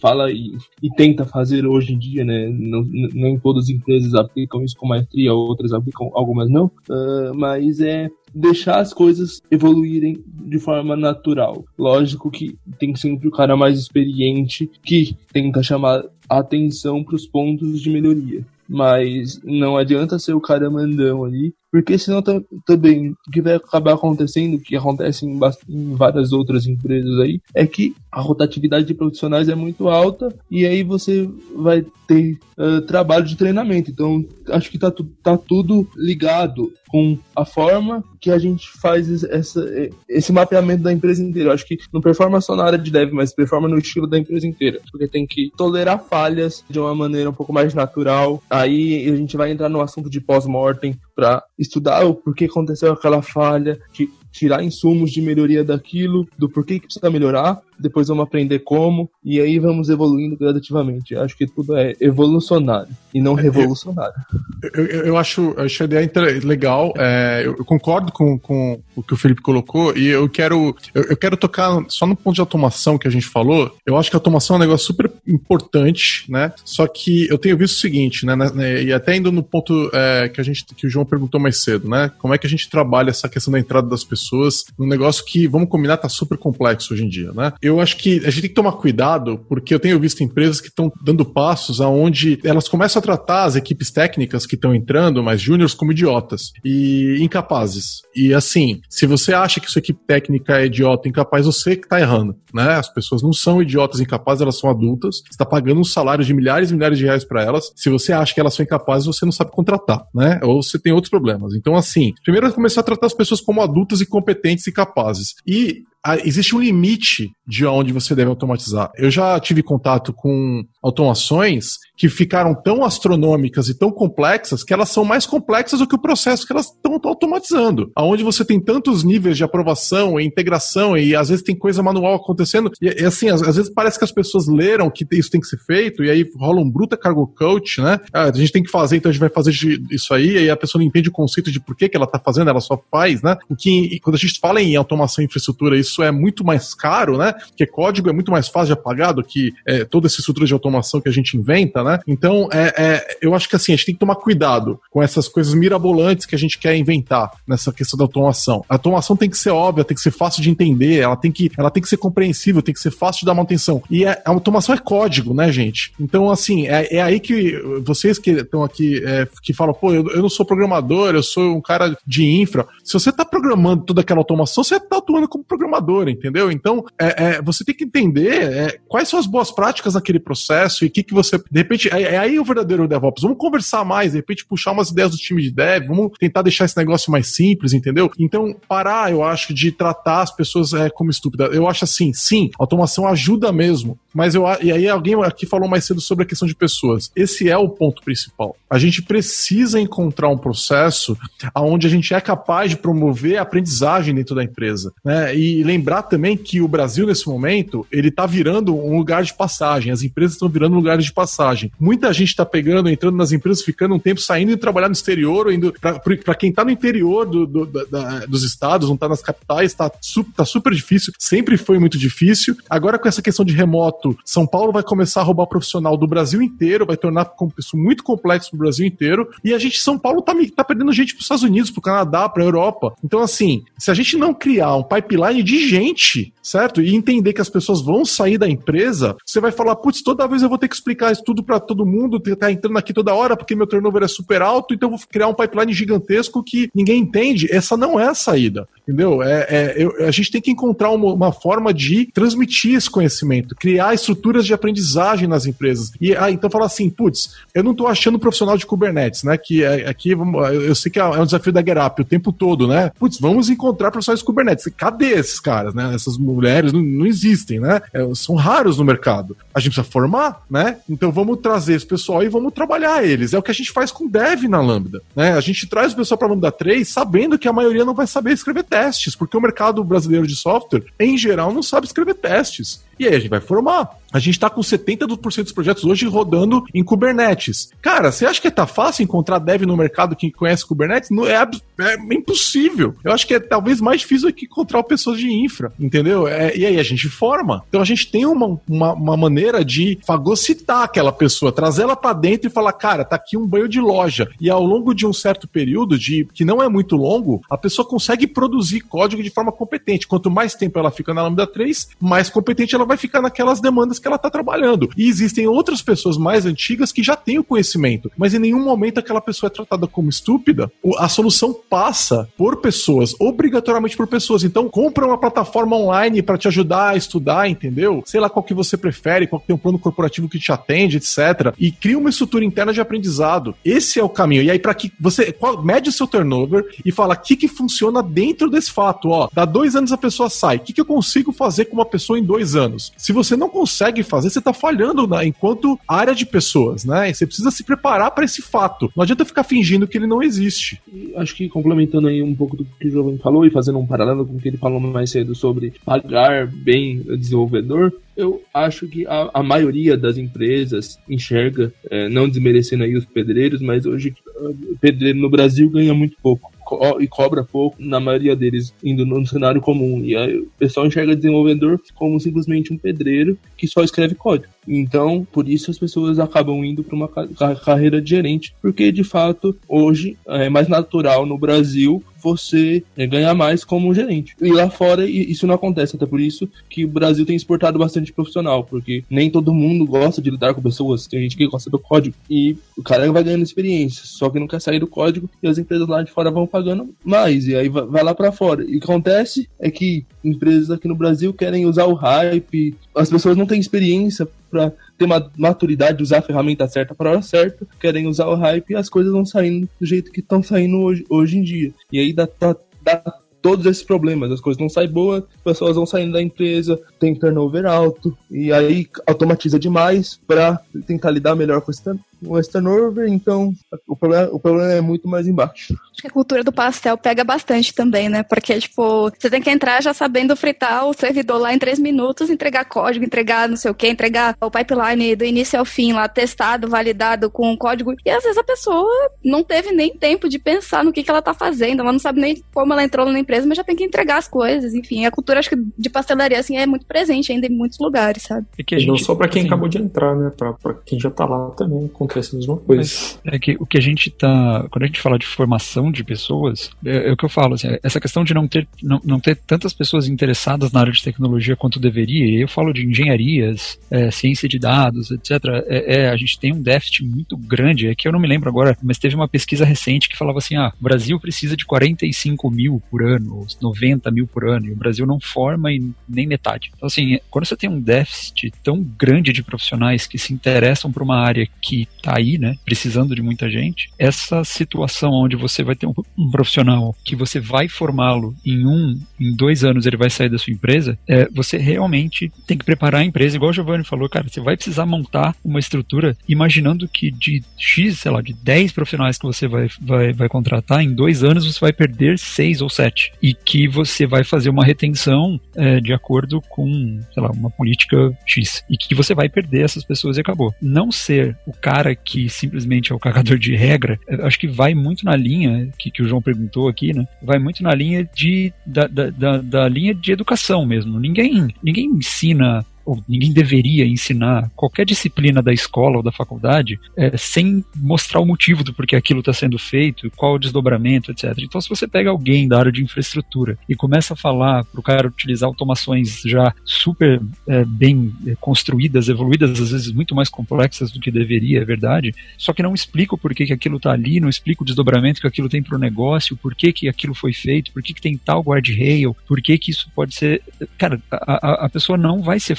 fala e, e, tenta fazer hoje em dia, né? Não, nem todas as empresas aplicam isso com maestria, outras aplicam, algumas não, uh, mas é deixar as coisas evoluírem de forma natural. Lógico que tem sempre o cara mais experiente que tenta chamar atenção para os pontos de melhoria. Mas não adianta ser o cara mandão ali, porque senão também o que vai acabar acontecendo, que acontece em, em, várias outras empresas aí, é que a rotatividade de profissionais é muito alta e aí você vai ter uh, trabalho de treinamento. Então acho que tá, tá tudo ligado com a forma que a gente faz essa, esse mapeamento da empresa inteira. Eu acho que não performa só na área de dev, mas performa no estilo da empresa inteira. Porque tem que tolerar falhas de uma maneira um pouco mais natural. Aí a gente vai entrar no assunto de pós-mortem para estudar o porquê aconteceu aquela falha, que tirar insumos de melhoria daquilo, do porquê que precisa melhorar, depois vamos aprender como, e aí vamos evoluindo gradativamente. Acho que tudo é evolucionário e não é, revolucionário. Eu, eu, eu acho, eu acho a ideia legal, é, eu, concordo com, com o que o Felipe colocou, e eu quero, eu, eu, quero tocar só no ponto de automação que a gente falou. Eu acho que a automação é um negócio super importante, né? Só que eu tenho visto o seguinte, né? né e até indo no ponto é, que a gente que o João perguntou mais cedo, né? Como é que a gente trabalha essa questão da entrada das pessoas pessoas num negócio que, vamos combinar, tá super complexo hoje em dia, né? Eu acho que a gente tem que tomar cuidado, porque eu tenho visto empresas que estão dando passos aonde elas começam a tratar as equipes técnicas que estão entrando, mais júniores, como idiotas e incapazes. E assim, se você acha que sua equipe técnica é idiota, incapaz, você que tá errando, né? As pessoas não são idiotas, incapazes, elas são adultas. Você está pagando um salário de milhares e milhares de reais para elas. Se você acha que elas são incapazes, você não sabe contratar, né? Ou você tem outros problemas. Então, assim, primeiro é começar a tratar as pessoas como adultas e competentes e capazes. E existe um limite de onde você deve automatizar. Eu já tive contato com automações que ficaram tão astronômicas e tão complexas que elas são mais complexas do que o processo que elas estão automatizando. Aonde você tem tantos níveis de aprovação e integração e às vezes tem coisa manual acontecendo e, e assim, às, às, vezes parece que as pessoas leram que isso tem que ser feito e aí rola um bruta cargo coach, né? Ah, a gente tem que fazer, então a gente vai fazer isso aí e aí a pessoa não entende o conceito de por que, que ela está fazendo, ela só faz, né? O que quando a gente fala em automação e infraestrutura, isso é muito mais caro, né? Porque código é muito mais fácil de apagar do que é, toda essa estrutura de automação que a gente inventa, né? Então, é, é, eu acho que assim, a gente tem que tomar cuidado com essas coisas mirabolantes que a gente quer inventar nessa questão da automação. A automação tem que ser óbvia, tem que ser fácil de entender, ela tem que, ela tem que ser compreensível, tem que ser fácil de dar manutenção. E é, a automação é código, né, gente? Então, assim, é, é aí que vocês que estão aqui, é, que falam, pô, eu, eu não sou programador, eu sou um cara de infra. Se você está programando toda aquela automação, você está atuando como programador entendeu? Então, é, é, você tem que entender é, quais são as boas práticas naquele processo e o que, que você. De repente, é, é, aí o verdadeiro DevOps. Vamos conversar mais, de repente, puxar umas ideias do time de dev, vamos tentar deixar esse negócio mais simples, entendeu? Então, parar, eu acho, de tratar as pessoas é, como estúpidas. Eu acho assim, sim, automação ajuda mesmo. Mas eu. E aí, alguém aqui falou mais cedo sobre a questão de pessoas. Esse é o ponto principal. A gente precisa encontrar um processo onde a gente é capaz de promover a aprendizagem dentro da empresa. Né? E lembrar também que o Brasil, nesse momento, ele está virando um lugar de passagem. As empresas estão virando lugares de passagem. Muita gente está pegando, entrando nas empresas, ficando um tempo saindo e trabalhar no exterior, indo para quem está no interior do, do, da, dos estados, não está nas capitais, está tá super difícil. Sempre foi muito difícil. Agora, com essa questão de remoto, São Paulo vai começar a roubar profissional do Brasil inteiro, vai tornar isso muito complexo para o Brasil inteiro. E a gente, São Paulo, está tá perdendo gente para os Estados Unidos, para o Canadá, para a Europa. Então, assim, se a gente não criar um pipeline de gente, certo? E entender que as pessoas vão sair da empresa, você vai falar, putz, toda vez eu vou ter que explicar isso tudo para todo mundo, tá entrando aqui toda hora porque meu turnover é super alto, então eu vou criar um pipeline gigantesco que ninguém entende. Essa não é a saída, entendeu? É, é eu, a gente tem que encontrar uma, uma, forma de transmitir esse conhecimento, criar estruturas de aprendizagem nas empresas. E ah, então falar assim, putz, eu não estou achando profissional de Kubernetes, né? Que é, aqui eu sei que é um desafio da GetUp o tempo todo, né? Putz, vamos encontrar profissionais Kubernetes. Cadê esses caras? caras, né? Essas mulheres não, não existem, né? É, são raros no mercado. A gente precisa formar, né? Então vamos trazer esse pessoal e vamos trabalhar eles. É o que a gente faz com dev na Lambda, né? A gente traz o pessoal para Lambda 3 sabendo que a maioria não vai saber escrever testes, porque o mercado brasileiro de software, em geral, não sabe escrever testes. E aí a gente vai formar. A gente está com 70% dos projetos hoje rodando em Kubernetes. Cara, você acha que tá fácil encontrar dev no mercado que conhece Kubernetes? Não, é, é impossível. Eu acho que é talvez mais difícil do que encontrar pessoas de infra, entendeu? É, e aí a gente forma. Então a gente tem uma, uma, uma maneira de fagocitar aquela pessoa, trazer ela para dentro e falar, cara, tá aqui um banho de loja. E ao longo de um certo período, de que não é muito longo, a pessoa consegue produzir código de forma competente. Quanto mais tempo ela fica na Lambda 3, mais competente ela vai ficar naquelas demandas que ela está trabalhando. E existem outras pessoas mais antigas que já têm o conhecimento, mas em nenhum momento aquela pessoa é tratada como estúpida. A solução passa por pessoas, obrigatoriamente por pessoas. Então, compra uma plataforma online para te ajudar a estudar, entendeu? Sei lá qual que você prefere, qual que tem um plano corporativo que te atende, etc. E cria uma estrutura interna de aprendizado. Esse é o caminho. E aí, para que você qual, mede o seu turnover e fala o que, que funciona dentro desse fato. Ó, dá dois anos a pessoa sai. O que, que eu consigo fazer com uma pessoa em dois anos? Se você não consegue fazer, você está falhando na, enquanto área de pessoas, né? Você precisa se preparar para esse fato. Não adianta ficar fingindo que ele não existe. E acho que complementando aí um pouco do que o Jovem falou e fazendo um paralelo com o que ele falou mais cedo sobre pagar bem o desenvolvedor, eu acho que a, a maioria das empresas enxerga, é, não desmerecendo aí os pedreiros, mas hoje o pedreiro no Brasil ganha muito pouco co e cobra pouco, na maioria deles indo no cenário comum. E aí o pessoal enxerga desenvolvedor como simplesmente um pedreiro que só escreve código. Então, por isso as pessoas acabam indo para uma carreira de gerente, porque de fato hoje é mais natural no Brasil você é, ganhar mais como gerente. E lá fora isso não acontece, até por isso que o Brasil tem exportado bastante profissional, porque nem todo mundo gosta de lidar com pessoas, tem gente que gosta do código e o cara vai ganhando experiência, só que não quer sair do código e as empresas lá de fora vão pagando mais e aí vai lá para fora. E o que acontece é que empresas aqui no Brasil querem usar o hype, as pessoas não têm experiência para ter uma maturidade de usar a ferramenta certa para hora certa, querem usar o hype e as coisas vão saindo do jeito que estão saindo hoje, hoje em dia. E aí dá, dá, dá todos esses problemas. As coisas não saem boas, as pessoas vão saindo da empresa, tem turnover alto, e aí automatiza demais para tentar lidar melhor com esse, com esse turnover, então o problema, o problema é muito mais embaixo. Acho que a cultura do pastel pega bastante também, né? Porque, tipo, você tem que entrar já sabendo fritar o servidor lá em três minutos, entregar código, entregar não sei o que, entregar o pipeline do início ao fim lá, testado, validado com o código. E às vezes a pessoa não teve nem tempo de pensar no que, que ela tá fazendo, ela não sabe nem como ela entrou na empresa, mas já tem que entregar as coisas. Enfim, a cultura, acho que, de pastelaria, assim, é muito presente ainda em muitos lugares, sabe? É que gente, não só pra quem assim, acabou de entrar, né? Pra, pra quem já tá lá também acontece a mesma coisa. É que o que a gente tá. Quando a gente fala de formação de pessoas, é, é o que eu falo, assim, essa questão de não ter, não, não ter tantas pessoas interessadas na área de tecnologia quanto deveria, eu falo de engenharias, é, ciência de dados, etc. É, é, a gente tem um déficit muito grande, é que eu não me lembro agora, mas teve uma pesquisa recente que falava assim: ah, o Brasil precisa de 45 mil por ano, 90 mil por ano, e o Brasil não forma nem metade. Então, assim, quando você tem um déficit tão grande de profissionais que se interessam por uma área que está aí, né, precisando de muita gente, essa situação onde você vai ter um, um profissional que você vai formá-lo em um, em dois anos ele vai sair da sua empresa, é, você realmente tem que preparar a empresa, igual o Giovanni falou, cara, você vai precisar montar uma estrutura imaginando que de X, sei lá, de 10 profissionais que você vai, vai, vai contratar, em dois anos você vai perder seis ou sete. E que você vai fazer uma retenção é, de acordo com, sei lá, uma política X. E que você vai perder essas pessoas e acabou. Não ser o cara que simplesmente é o cagador de regra, acho que vai muito na linha que, que o João perguntou aqui, né? Vai muito na linha de, da, da, da, da linha de educação mesmo. Ninguém, ninguém ensina ou ninguém deveria ensinar qualquer disciplina da escola ou da faculdade é, sem mostrar o motivo do porquê aquilo está sendo feito, qual o desdobramento, etc. Então, se você pega alguém da área de infraestrutura e começa a falar para o cara utilizar automações já super é, bem é, construídas, evoluídas, às vezes muito mais complexas do que deveria, é verdade, só que não explica o porquê que aquilo está ali, não explica o desdobramento que aquilo tem para o negócio, por que, que aquilo foi feito, por que, tem tal guardrail, por que, que isso pode ser. Cara, a, a pessoa não vai ser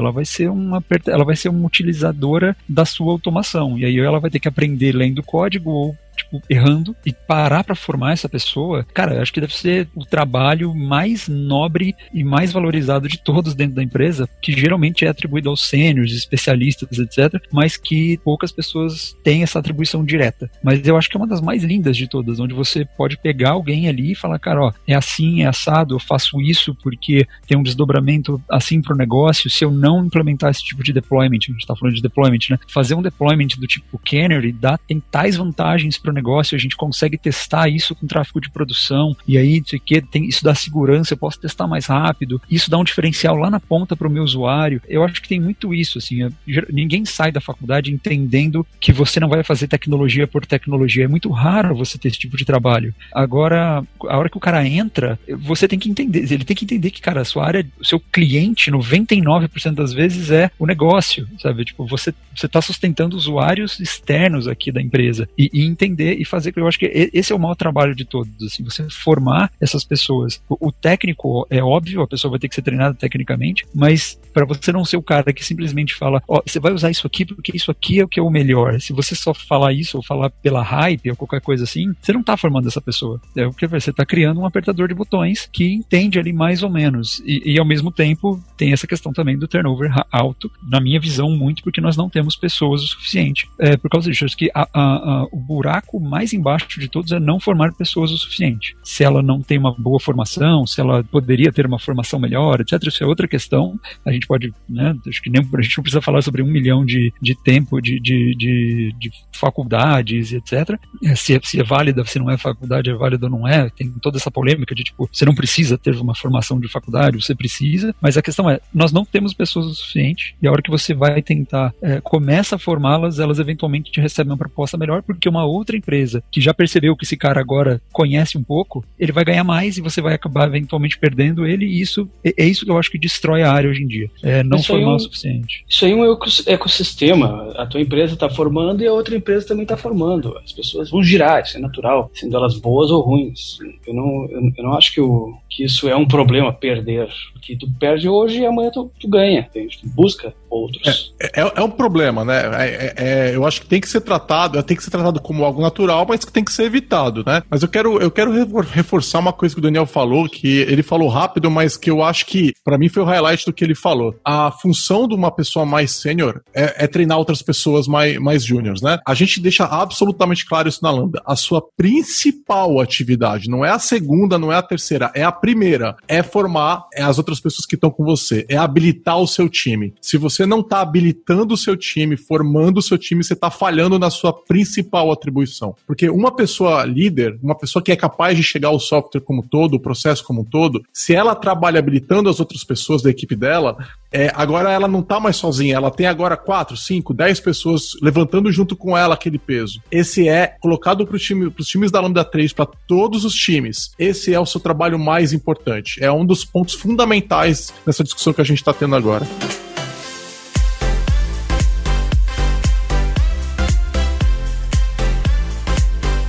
ela vai ser uma ela vai ser uma utilizadora da sua automação. E aí ela vai ter que aprender lendo código ou tipo, errando e parar para formar essa pessoa, cara, acho que deve ser o trabalho mais nobre e mais valorizado de todos dentro da empresa, que geralmente é atribuído aos sêniores, especialistas, etc, mas que poucas pessoas têm essa atribuição direta. Mas eu acho que é uma das mais lindas de todas, onde você pode pegar alguém ali e falar, cara, ó, é assim, é assado, eu faço isso porque tem um desdobramento assim pro negócio, se eu não implementar esse tipo de deployment, a gente tá falando de deployment, né? Fazer um deployment do tipo Canary dá, tem tais vantagens negócio, a gente consegue testar isso com tráfego de produção, e aí, isso que, tem, isso dá segurança, eu posso testar mais rápido, isso dá um diferencial lá na ponta pro meu usuário. Eu acho que tem muito isso, assim, ninguém sai da faculdade entendendo que você não vai fazer tecnologia por tecnologia. É muito raro você ter esse tipo de trabalho. Agora, a hora que o cara entra, você tem que entender, ele tem que entender que, cara, a sua área, o seu cliente, 99% das vezes é o negócio, sabe? Tipo, você você está sustentando usuários externos aqui da empresa e, e, entender e fazer. Eu acho que esse é o maior trabalho de todos, assim, você formar essas pessoas. O, técnico é óbvio, a pessoa vai ter que ser treinada tecnicamente, mas para você não ser o cara que simplesmente fala, ó, oh, você vai usar isso aqui porque isso aqui é o que é o melhor. Se você só falar isso ou falar pela hype ou qualquer coisa assim, você não está formando essa pessoa. É o que você está criando um apertador de botões que entende ali mais ou menos e, e ao mesmo tempo tem essa questão também do turnover alto, na minha visão muito porque nós não temos pessoas o suficiente. É, por causa disso, acho que a, a, a, o buraco mais embaixo de todos é não formar pessoas o suficiente. Se ela não tem uma boa formação, se ela poderia ter uma formação melhor, etc., isso é outra questão. A gente pode, né, acho que nem a gente não precisa falar sobre um milhão de, de tempo de, de, de, de faculdades, etc. É, se, é, se é válida, se não é faculdade, é válida ou não é. Tem toda essa polêmica de tipo, você não precisa ter uma formação de faculdade, você precisa, mas a questão é, nós não temos pessoas o suficiente e a hora que você vai tentar é, começa a formá-las, elas eventualmente te recebem uma proposta melhor, porque uma outra empresa que já percebeu que esse cara agora conhece um pouco, ele vai ganhar mais e você vai acabar eventualmente perdendo ele, e isso é, é isso que eu acho que destrói a área hoje em dia. É não formar é um, o suficiente. Isso aí é um ecossistema. A tua empresa está formando e a outra empresa também está formando. As pessoas vão girar, isso é natural, sendo elas boas ou ruins. Eu não, eu, eu não acho que, o, que isso é um problema, perder. Que tu perde hoje e amanhã tu, tu ganha. Entende? Tu busca outros. É, é, é um problema, né? É, é, é, eu acho que tem que ser tratado, tem que ser tratado como algo natural, mas que tem que ser evitado, né? Mas eu quero, eu quero reforçar uma coisa que o Daniel falou, que ele falou rápido, mas que eu acho que, para mim, foi o highlight do que ele falou. A função de uma pessoa mais sênior é, é, treinar outras pessoas mais, mais júniores, né? A gente deixa absolutamente claro isso na Lambda. A sua principal atividade, não é a segunda, não é a terceira, é a primeira. É formar as outras pessoas que estão com você, é habilitar o seu time. Se você não está habilitando o seu time, formando o seu time, você está falhando na sua principal atribuição. Porque uma pessoa líder, uma pessoa que é capaz de chegar ao software como todo, o processo como um todo, se ela trabalha habilitando as outras pessoas da equipe dela, é, agora ela não está mais sozinha, ela tem agora 4, 5, 10 pessoas levantando junto com ela aquele peso. Esse é colocado para time, os times da Lambda 3, para todos os times. Esse é o seu trabalho mais importante. É um dos pontos fundamentais nessa discussão que a gente está tendo agora.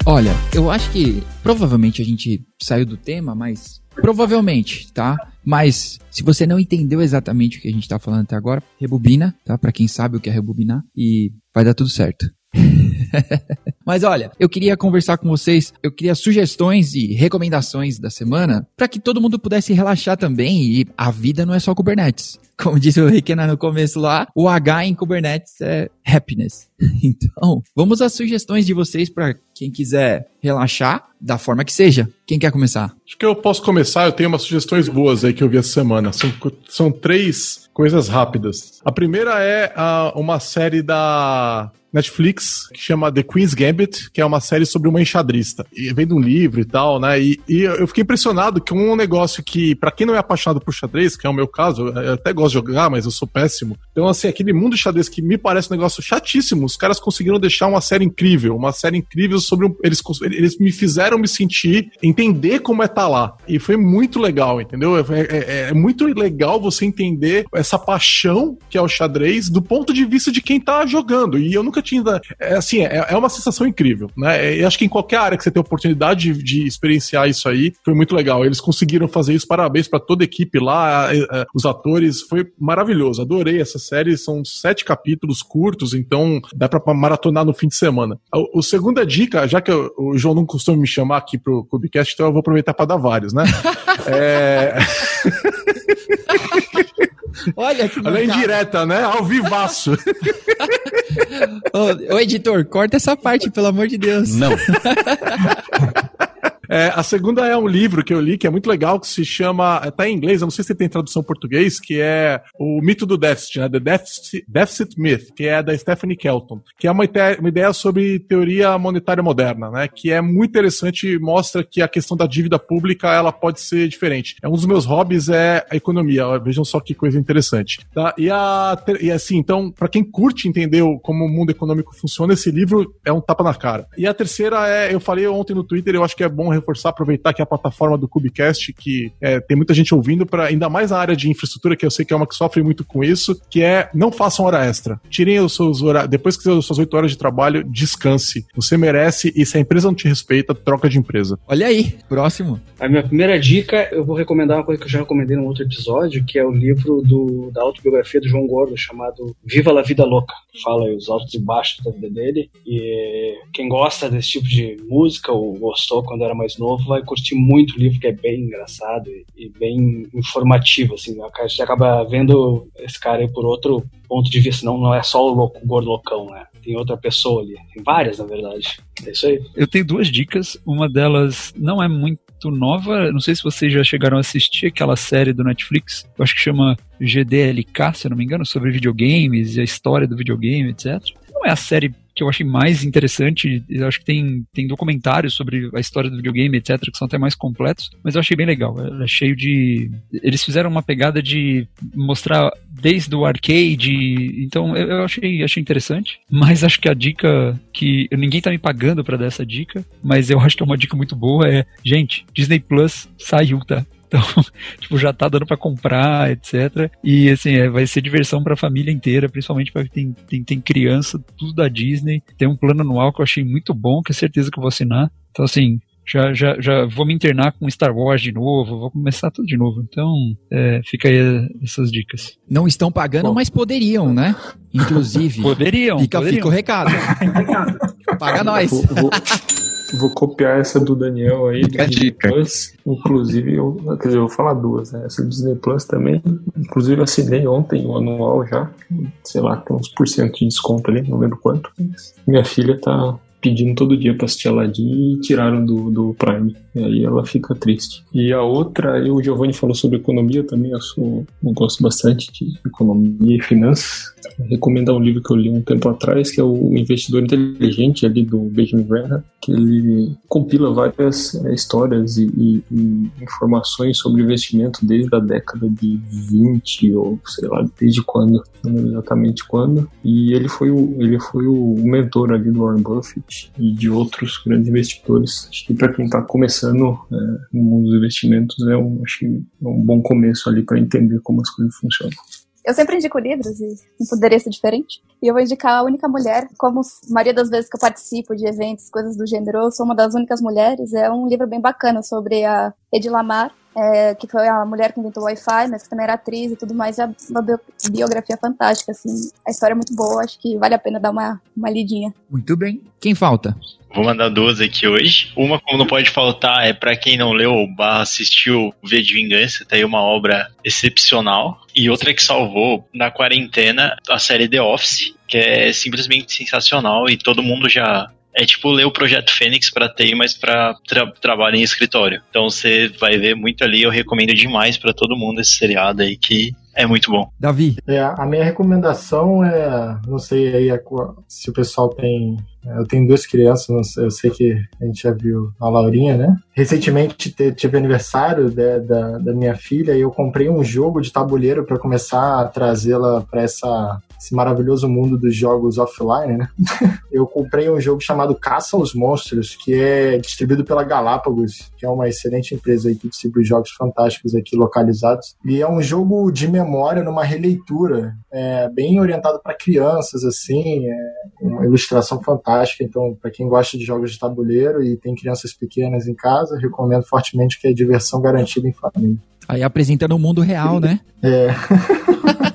Olha, eu acho que provavelmente a gente saiu do tema, mas provavelmente, tá? Mas se você não entendeu exatamente o que a gente tá falando até agora, rebobina, tá? Para quem sabe o que é rebobinar e vai dar tudo certo. Mas olha, eu queria conversar com vocês, eu queria sugestões e recomendações da semana para que todo mundo pudesse relaxar também e a vida não é só Kubernetes. Como disse o Riquena no começo lá, o H em Kubernetes é happiness. Então, vamos às sugestões de vocês para quem quiser relaxar da forma que seja. Quem quer começar? Acho que eu posso começar, eu tenho umas sugestões boas aí que eu vi essa semana. São, são três coisas rápidas. A primeira é uh, uma série da Netflix que chama The Queen's Gambit, que é uma série sobre uma enxadrista. E vem de um livro e tal, né? E, e eu fiquei impressionado que um negócio que, para quem não é apaixonado por xadrez, que é o meu caso, eu até gosto de jogar, mas eu sou péssimo. Então, assim, aquele mundo xadrez que me parece um negócio chatíssimo, os caras conseguiram deixar uma série incrível, uma série incrível sobre um, eles eles me fizeram me sentir, entender como é estar tá lá. E foi muito legal, entendeu? É, é, é muito legal você entender essa paixão que é o xadrez do ponto de vista de quem tá jogando. E eu nunca tinha. É, assim, é, é uma sensação incrível, né? Eu acho que em qualquer área que você tem oportunidade de, de experienciar isso aí, foi muito legal. Eles conseguiram fazer isso, parabéns para toda a equipe lá, é, é, os atores, foi maravilhoso. Adorei essa série, são sete capítulos curtos, então dá pra maratonar no fim de semana. O, o segunda dica, já que eu, o João não costuma me chamar aqui pro Cubicast, então eu vou aproveitar para dar vários, né? é. Olha que Olha indireta, né? Ao vivaço. ô, ô, editor, corta essa parte, pelo amor de Deus. Não. É, a segunda é um livro que eu li que é muito legal, que se chama. Tá em inglês, eu não sei se tem tradução em português, que é O Mito do Déficit, né? The Deficit, Deficit Myth, que é da Stephanie Kelton, que é uma, uma ideia sobre teoria monetária moderna, né? Que é muito interessante e mostra que a questão da dívida pública ela pode ser diferente. É um dos meus hobbies é a economia. Vejam só que coisa interessante. Tá? E, a, e assim, então, para quem curte entender como o mundo econômico funciona, esse livro é um tapa na cara. E a terceira é, eu falei ontem no Twitter, eu acho que é bom reforçar, aproveitar que a plataforma do Cubicast, que é, tem muita gente ouvindo, para ainda mais a área de infraestrutura, que eu sei que é uma que sofre muito com isso, que é não façam hora extra. Tirem os seus horários, depois que as suas oito horas de trabalho, descanse. Você merece e se a empresa não te respeita, troca de empresa. Olha aí, próximo. A minha primeira dica, eu vou recomendar uma coisa que eu já recomendei num outro episódio, que é o livro do, da autobiografia do João Gordo, chamado Viva la Vida Louca. Fala aí os altos e baixos da vida dele. E quem gosta desse tipo de música ou gostou quando era mais novo, vai curtir muito o livro, que é bem engraçado e, e bem informativo, assim. A gente acaba vendo esse cara por outro ponto de vista, não, não é só o louco, o gordo né? Tem outra pessoa ali. Tem várias, na verdade. É isso aí. Eu tenho duas dicas. Uma delas não é muito nova. Não sei se vocês já chegaram a assistir aquela série do Netflix. Eu acho que chama GDLK, se eu não me engano, sobre videogames e a história do videogame, etc. É a série que eu achei mais interessante. Eu acho que tem, tem documentários sobre a história do videogame, etc., que são até mais completos, mas eu achei bem legal. É cheio de. Eles fizeram uma pegada de mostrar desde o arcade, então eu, eu achei, achei interessante. Mas acho que a dica que. Ninguém tá me pagando para dar essa dica, mas eu acho que é uma dica muito boa: é, gente, Disney Plus saiu, tá? Então, tipo, já tá dando para comprar, etc. E assim, é, vai ser diversão para a família inteira, principalmente para quem tem, tem, tem criança, tudo da Disney. Tem um plano anual que eu achei muito bom, que é certeza que eu vou assinar. Então, assim, já, já, já vou me internar com Star Wars de novo, vou começar tudo de novo. Então, é, fica aí essas dicas. Não estão pagando, Bom. mas poderiam, né? Inclusive. Poderiam. Fica, poderiam. fica o recado. Paga nós. Vou, vou, vou copiar essa do Daniel aí, do Disney dica. Plus. Inclusive, eu, quer dizer, eu vou falar duas, né? Essa do Disney Plus também. Inclusive, eu assinei ontem o anual já. Sei lá, tem uns por cento de desconto ali, não lembro quanto. Minha filha tá pedindo todo dia pra assistir Aladdin e tiraram do, do Prime. E aí ela fica triste. E a outra, eu, o Giovanni falou sobre economia também, eu, sou, eu gosto bastante de economia e finanças. Vou recomendar um livro que eu li um tempo atrás, que é o Investidor Inteligente, ali do Benjamin Graham, que ele compila várias é, histórias e, e- e informações sobre investimento desde a década de 20, ou sei lá, desde quando, não exatamente quando. E ele foi o, ele foi o mentor ali do Warren Buffett e de outros grandes investidores. Acho que para quem está começando é, no mundo dos investimentos, é um, acho que é um bom começo ali para entender como as coisas funcionam. Eu sempre indico livros e não poderia ser diferente. E eu vou indicar a única mulher, como a maioria das vezes que eu participo de eventos, coisas do gênero, eu sou uma das únicas mulheres. É um livro bem bacana sobre a Edilamar, é, que foi a mulher que inventou o Wi-Fi, mas que também era atriz e tudo mais. É uma bio- biografia fantástica, assim. A história é muito boa, acho que vale a pena dar uma, uma lidinha. Muito bem. Quem falta? Vou mandar duas aqui hoje. Uma, como não pode faltar, é pra quem não leu ou barra assistiu V de Vingança, tá aí uma obra excepcional. E outra que salvou na quarentena a série The Office, que é simplesmente sensacional e todo mundo já. É tipo ler o Projeto Fênix pra TI, mas pra tra trabalho em escritório. Então você vai ver muito ali. Eu recomendo demais pra todo mundo esse seriado aí, que é muito bom. Davi. É, a minha recomendação é, não sei aí a se o pessoal tem, é, eu tenho duas crianças, não sei- eu sei que a gente já viu a Laurinha, né? Recentemente te- tive aniversário da, da, da minha filha e eu comprei um jogo de tabuleiro para começar a trazê-la para essa esse maravilhoso mundo dos jogos offline, né? eu comprei um jogo chamado Caça aos Monstros, que é distribuído pela Galápagos, que é uma excelente empresa aí que distribui jogos fantásticos aqui localizados. E é um jogo de memória numa releitura, é, bem orientado para crianças, assim, é uma ilustração fantástica. Então, para quem gosta de jogos de tabuleiro e tem crianças pequenas em casa, recomendo fortemente que é diversão garantida em família. Aí apresentando o mundo real, né? É.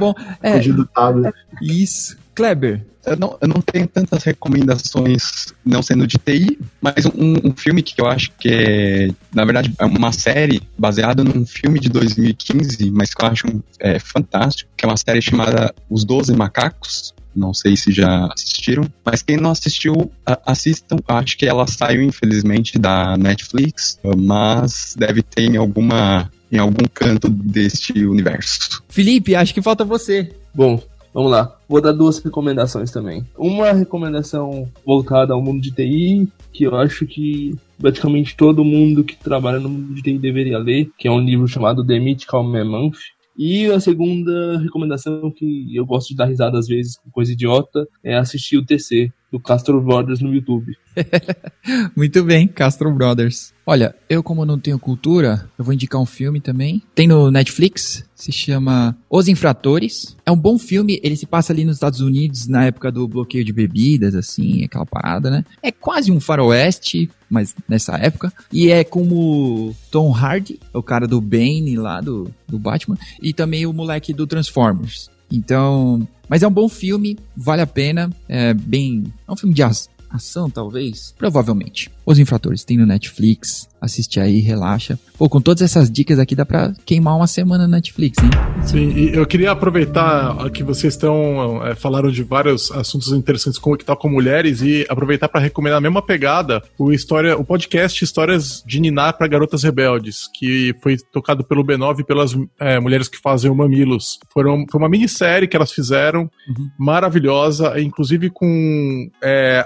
bom. É, do tablet. isso. Kleber, Eu não, eu não tenho tantas recomendações não sendo de TI, mas um, um filme que eu acho que é, na verdade, é uma série baseada num filme de 2015, mas que eu acho é, fantástico, que é uma série chamada Os Doze Macacos. Não sei se já assistiram, mas quem não assistiu, assistam. Acho que ela saiu, infelizmente, da Netflix, mas deve ter em alguma em algum canto deste universo. Felipe, acho que falta você. Bom, vamos lá. Vou dar duas recomendações também. Uma recomendação voltada ao mundo de TI, que eu acho que praticamente todo mundo que trabalha no mundo de TI deveria ler, que é um livro chamado The Mythical Mammoth. E a segunda recomendação que eu gosto de dar risada às vezes com coisa idiota é assistir o TC do Castro Brothers no YouTube. Muito bem, Castro Brothers. Olha, eu como não tenho cultura, eu vou indicar um filme também. Tem no Netflix, se chama Os Infratores. É um bom filme, ele se passa ali nos Estados Unidos na época do bloqueio de bebidas, assim, aquela parada, né? É quase um faroeste, mas nessa época. E é como Tom Hardy, o cara do Bane lá do, do Batman, e também o moleque do Transformers. Então, mas é um bom filme, vale a pena. É bem. É um filme de ação, talvez? Provavelmente. Os Infratores tem no Netflix. Assiste aí, relaxa. Pô, com todas essas dicas aqui dá pra queimar uma semana na Netflix, hein? Sim, e eu queria aproveitar que vocês estão é, falaram de vários assuntos interessantes como que tá com mulheres e aproveitar para recomendar a mesma pegada o história, o podcast Histórias de Ninar para Garotas Rebeldes, que foi tocado pelo B9 e pelas é, mulheres que fazem o Mamilos. Foram, foi uma minissérie que elas fizeram, maravilhosa, inclusive com é,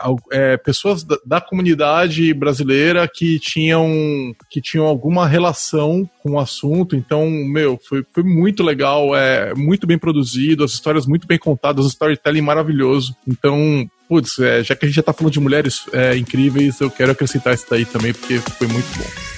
pessoas da, da comunidade brasileira que tinham que tinham alguma relação com o assunto. Então, meu, foi, foi muito legal, é muito bem produzido, as histórias muito bem contadas, o storytelling maravilhoso. Então, putz, é, já que a gente já tá falando de mulheres é, incríveis, eu quero acrescentar isso daí também, porque foi muito bom.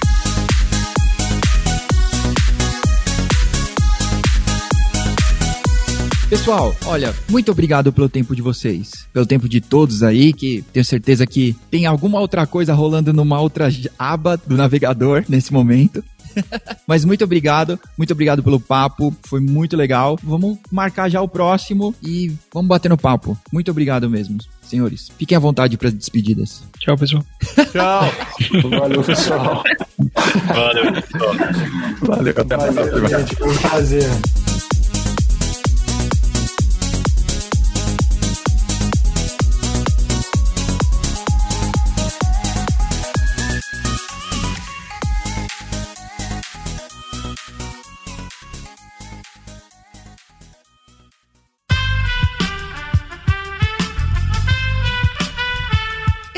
Pessoal, olha, muito obrigado pelo tempo de vocês, pelo tempo de todos aí, que tenho certeza que tem alguma outra coisa rolando numa outra aba do navegador nesse momento. Mas muito obrigado, muito obrigado pelo papo, foi muito legal. Vamos marcar já o próximo e vamos bater no papo. Muito obrigado mesmo, senhores. Fiquem à vontade para as despedidas. Tchau, pessoal. Tchau! Valeu, pessoal. Valeu, pessoal. Valeu, até a próxima. Gente. Foi um prazer.